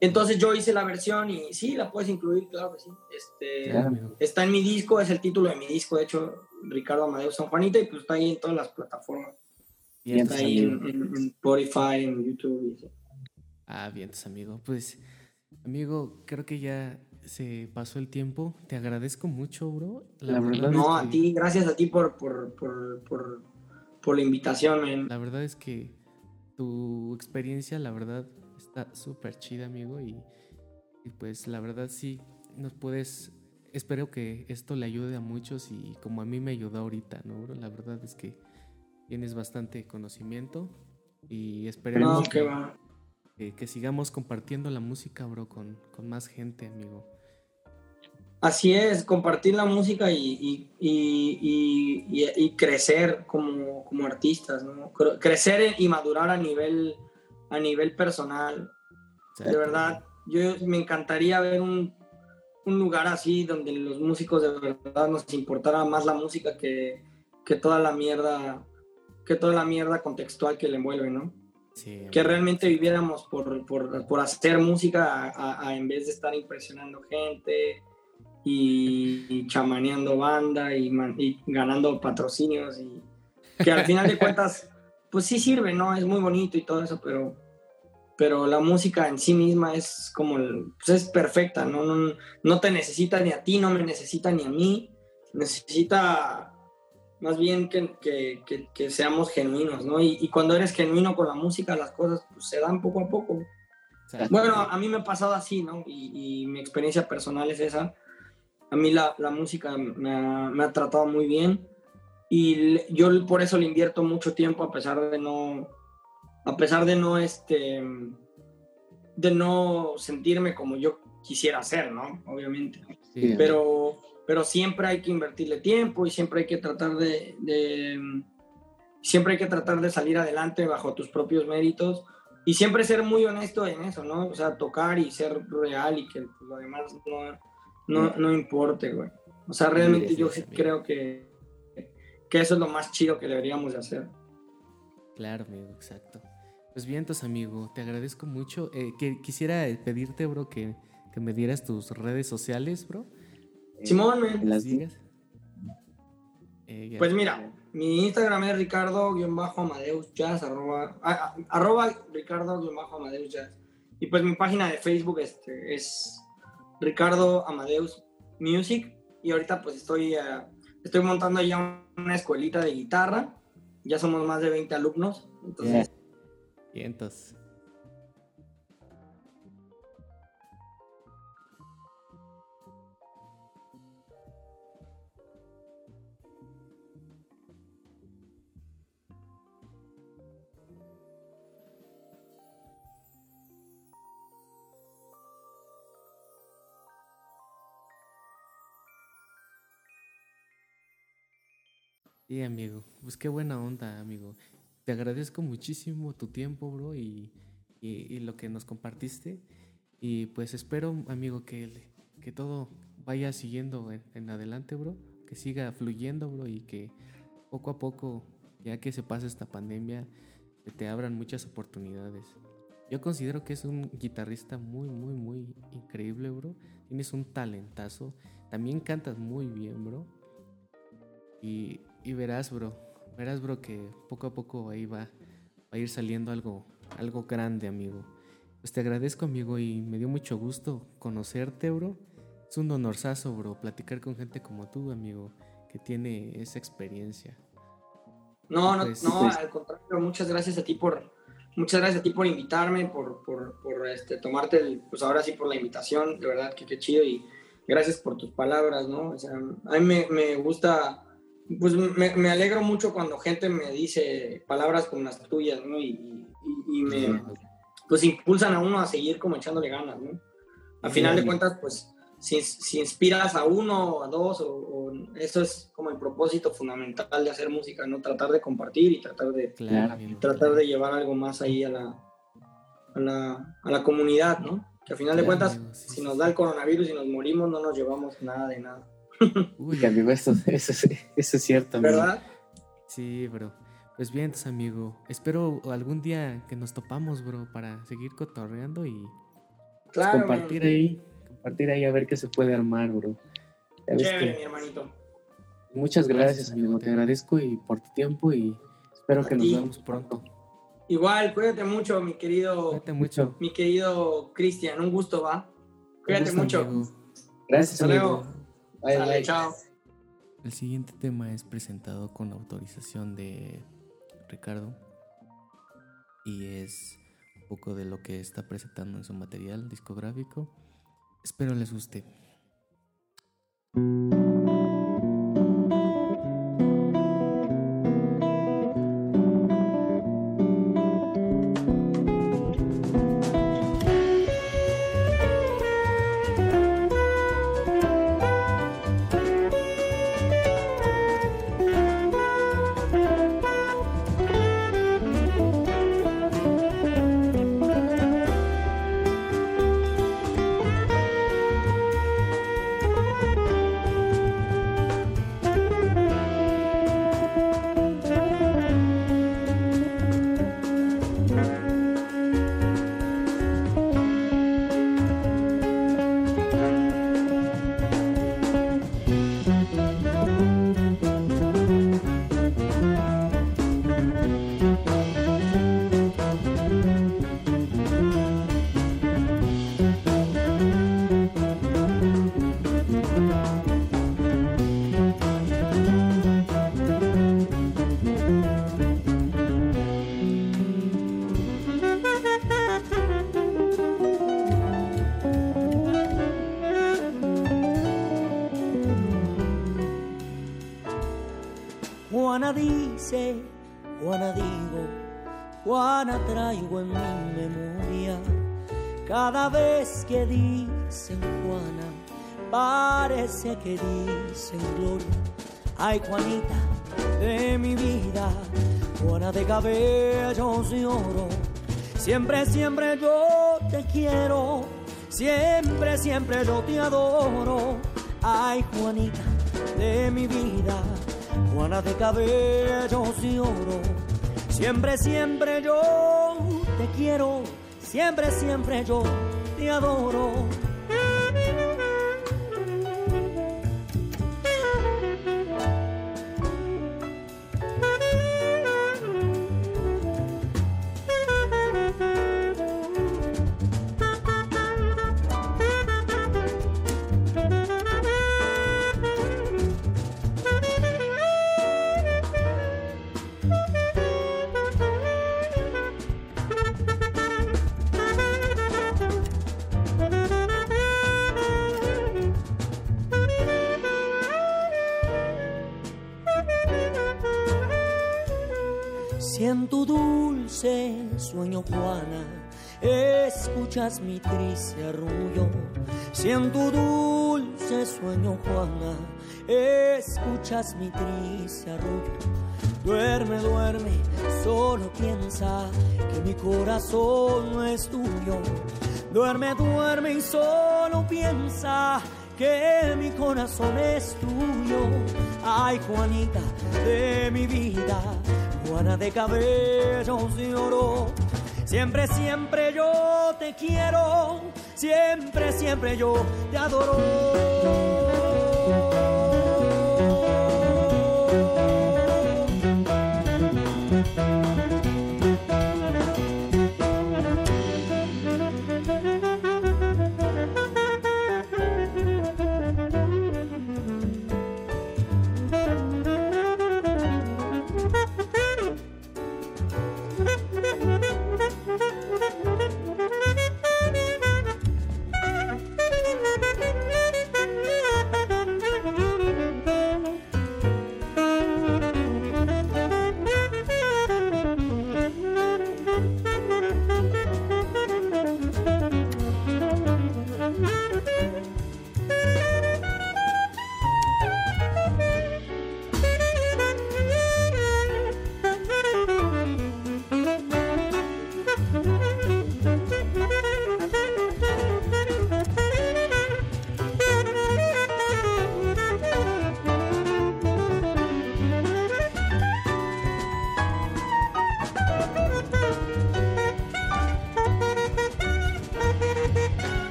Entonces yo hice la versión y sí, la puedes incluir, claro que sí. Este, está en mi disco, es el título de mi disco, de hecho, Ricardo Amadeo San Juanita, y pues está ahí en todas las plataformas. está ahí en, Spotify, en YouTube. Y Ah, bien, amigo. Pues, amigo, creo que ya se pasó el tiempo. Te agradezco mucho, bro. La, verdad, no, a ti, gracias a ti por, por, por, por, la invitación, La verdad es que tu experiencia, la verdad, está súper chida, amigo. Y, pues la verdad sí, nos puedes... Espero que esto le ayude a muchos y como a mí me ayudó ahorita, ¿no, bro? La verdad es que tienes bastante conocimiento y esperemos que, que, sigamos compartiendo la música, bro, con, con más gente, amigo. Así es, compartir la música y, crecer como, artistas, ¿no? Crecer y madurar a nivel, a nivel personal. De verdad, yo me encantaría ver un, lugar así donde los músicos de verdad nos importara más la música que, toda la mierda, que toda la mierda contextual que le envuelve, ¿no? que realmente viviéramos por, hacer música en vez de estar impresionando gente, y, chamaneando banda y, ganando patrocinios y que al final de cuentas pues sí sirve, ¿no? Es muy bonito y todo eso, pero, pero la música en sí misma es como, pues es perfecta, ¿no? ¿no? No te necesita ni a ti, no me necesita ni a mí, necesita más bien que, que, que, seamos genuinos, ¿no? Y, cuando eres genuino con la música, las cosas pues, se dan poco a poco. Bueno, a mí me ha pasado así, ¿no? Y, y mi experiencia personal es esa a mí la, la música me ha, me ha, tratado muy bien y yo por eso le invierto mucho tiempo a pesar de no, a pesar de no, este, de no sentirme como yo quisiera ser, ¿no? Obviamente. pero, pero siempre hay que invertirle tiempo y siempre hay que tratar de, de, Siempre hay que tratar de salir adelante bajo tus propios méritos y siempre ser muy honesto en eso, ¿no? O sea, tocar y ser real y que lo demás no, no, no importe, güey. O sea, realmente yo sí creo que, que eso es lo más chido que deberíamos de hacer. Claro, amigo, exacto. Pues bien, entonces, amigo, te agradezco mucho. Eh, que, quisiera pedirte, bro, que, que, me dieras tus redes sociales, bro. Simón, ¿me las digas? Eh, pues mira, mi Instagram es ricardo-amadeus jazz, arroba, ah, ah, arroba ricardo-amadeus jazz. Y pues mi página de Facebook este, es Ricardo Amadeus Music. Y ahorita pues estoy, uh, estoy montando ya una escuelita de guitarra. Ya somos más de 20 alumnos. Entonces... Entonces... Sí, amigo. Pues qué buena onda, amigo. Te agradezco muchísimo tu tiempo, bro, y, y, lo que nos compartiste. Y pues espero, amigo, que, que todo vaya siguiendo en, adelante, bro. Que siga fluyendo, bro, y que poco a poco, ya que se pase esta pandemia, te abran muchas oportunidades. Yo considero que es un guitarrista muy, muy, muy increíble, bro. Tienes un talentazo. También cantas muy bien, bro. Y y verás, bro, verás, bro, que poco a poco ahí va, a ir saliendo algo, algo grande, amigo. Pues te agradezco, amigo, y me dio mucho gusto conocerte, bro. Es un honorazo, bro, platicar con gente como tú, amigo, que tiene esa experiencia. No, no, pues, no, pues al contrario, muchas gracias a ti por, muchas gracias a ti por invitarme, por, por, por este, tomarte, el, pues ahora sí por la invitación, de verdad que qué chido y gracias por tus palabras, ¿no? O sea, a mí me, me gusta pues me, me, alegro mucho cuando gente me dice palabras como las tuyas, ¿no? Y, y, me, pues impulsan a uno a seguir como echándole ganas, ¿no? Al final de cuentas, pues, si, si, inspiras a uno o a dos, o, eso es como el propósito fundamental de hacer música, ¿no? Tratar de compartir y tratar de, tratar de llevar algo más ahí a la, a la, a la comunidad, ¿no? Que al final de cuentas, si nos da el coronavirus y nos morimos, no nos llevamos nada de nada. Uy, amigo, eso, eso, eso es cierto, amigo. ¿Verdad? Sí, bro. Pues bien, entonces, amigo, espero algún día que nos topamos, bro, para seguir cotorreando y pues, compartir ahí, compartir ahí a ver qué se puede armar, bro. Chévere, mi hermanito. Muchas gracias, amigo. Te agradezco y por tu tiempo y espero que nos veamos pronto. Igual, cuídate mucho, mi querido. Cuídate mucho. Mi querido Cristian, un gusto, ¿va? Cuídate mucho. Gracias, amigo. El siguiente tema es presentado con autorización de Ricardo y es un poco de lo que está presentando en su material discográfico. Espero les guste. Que dicen Gloria. Ay, Juanita de mi vida, Juana de cabellos de oro. Siempre, siempre yo te quiero, siempre, siempre yo te adoro. Ay, Juanita de mi vida, Juana de cabellos de oro. Siempre, siempre yo te quiero, siempre, siempre yo te adoro. Escuchas mi triste arrullo. Si en tu dulce sueño Juana, escuchas mi triste arrullo. Duerme, duerme, solo piensa que mi corazón no es tuyo. Duerme, duerme y solo piensa que mi corazón es tuyo. Ay, Juanita de mi vida Juana de cabellos de oro. Siempre, siempre yo te quiero, siempre, siempre yo te adoro.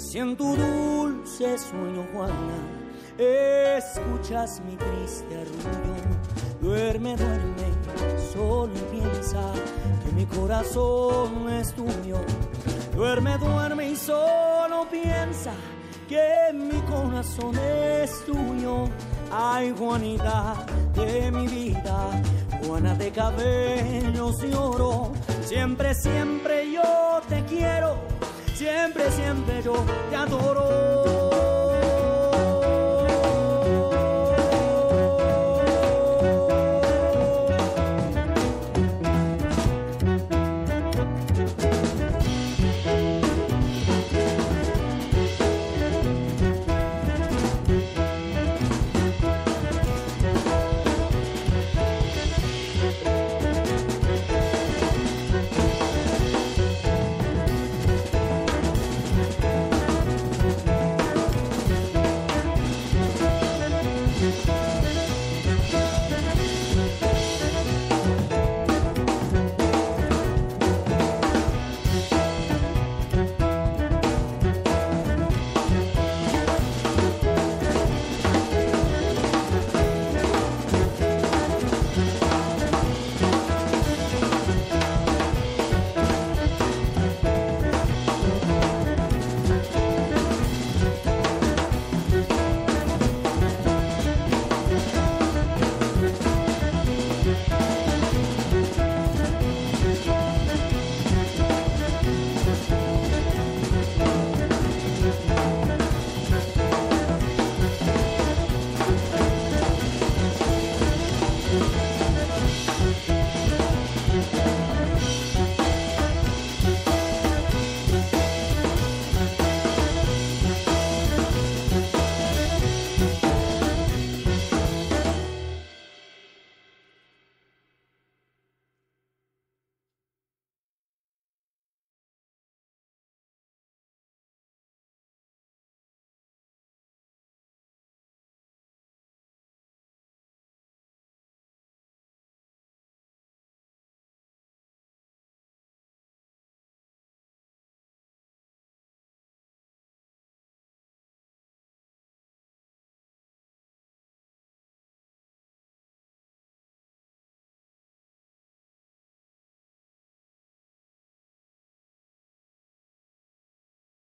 Si en tu dulce sueño, Juana, escuchas mi triste arrullo, duerme, duerme, solo piensa que mi corazón es tuyo. Duerme, duerme y solo piensa que mi corazón es tuyo. Ay, Juanita de mi vida, Juana de cabellos y oro. Siempre, siempre yo te quiero, siempre, siempre yo te adoro.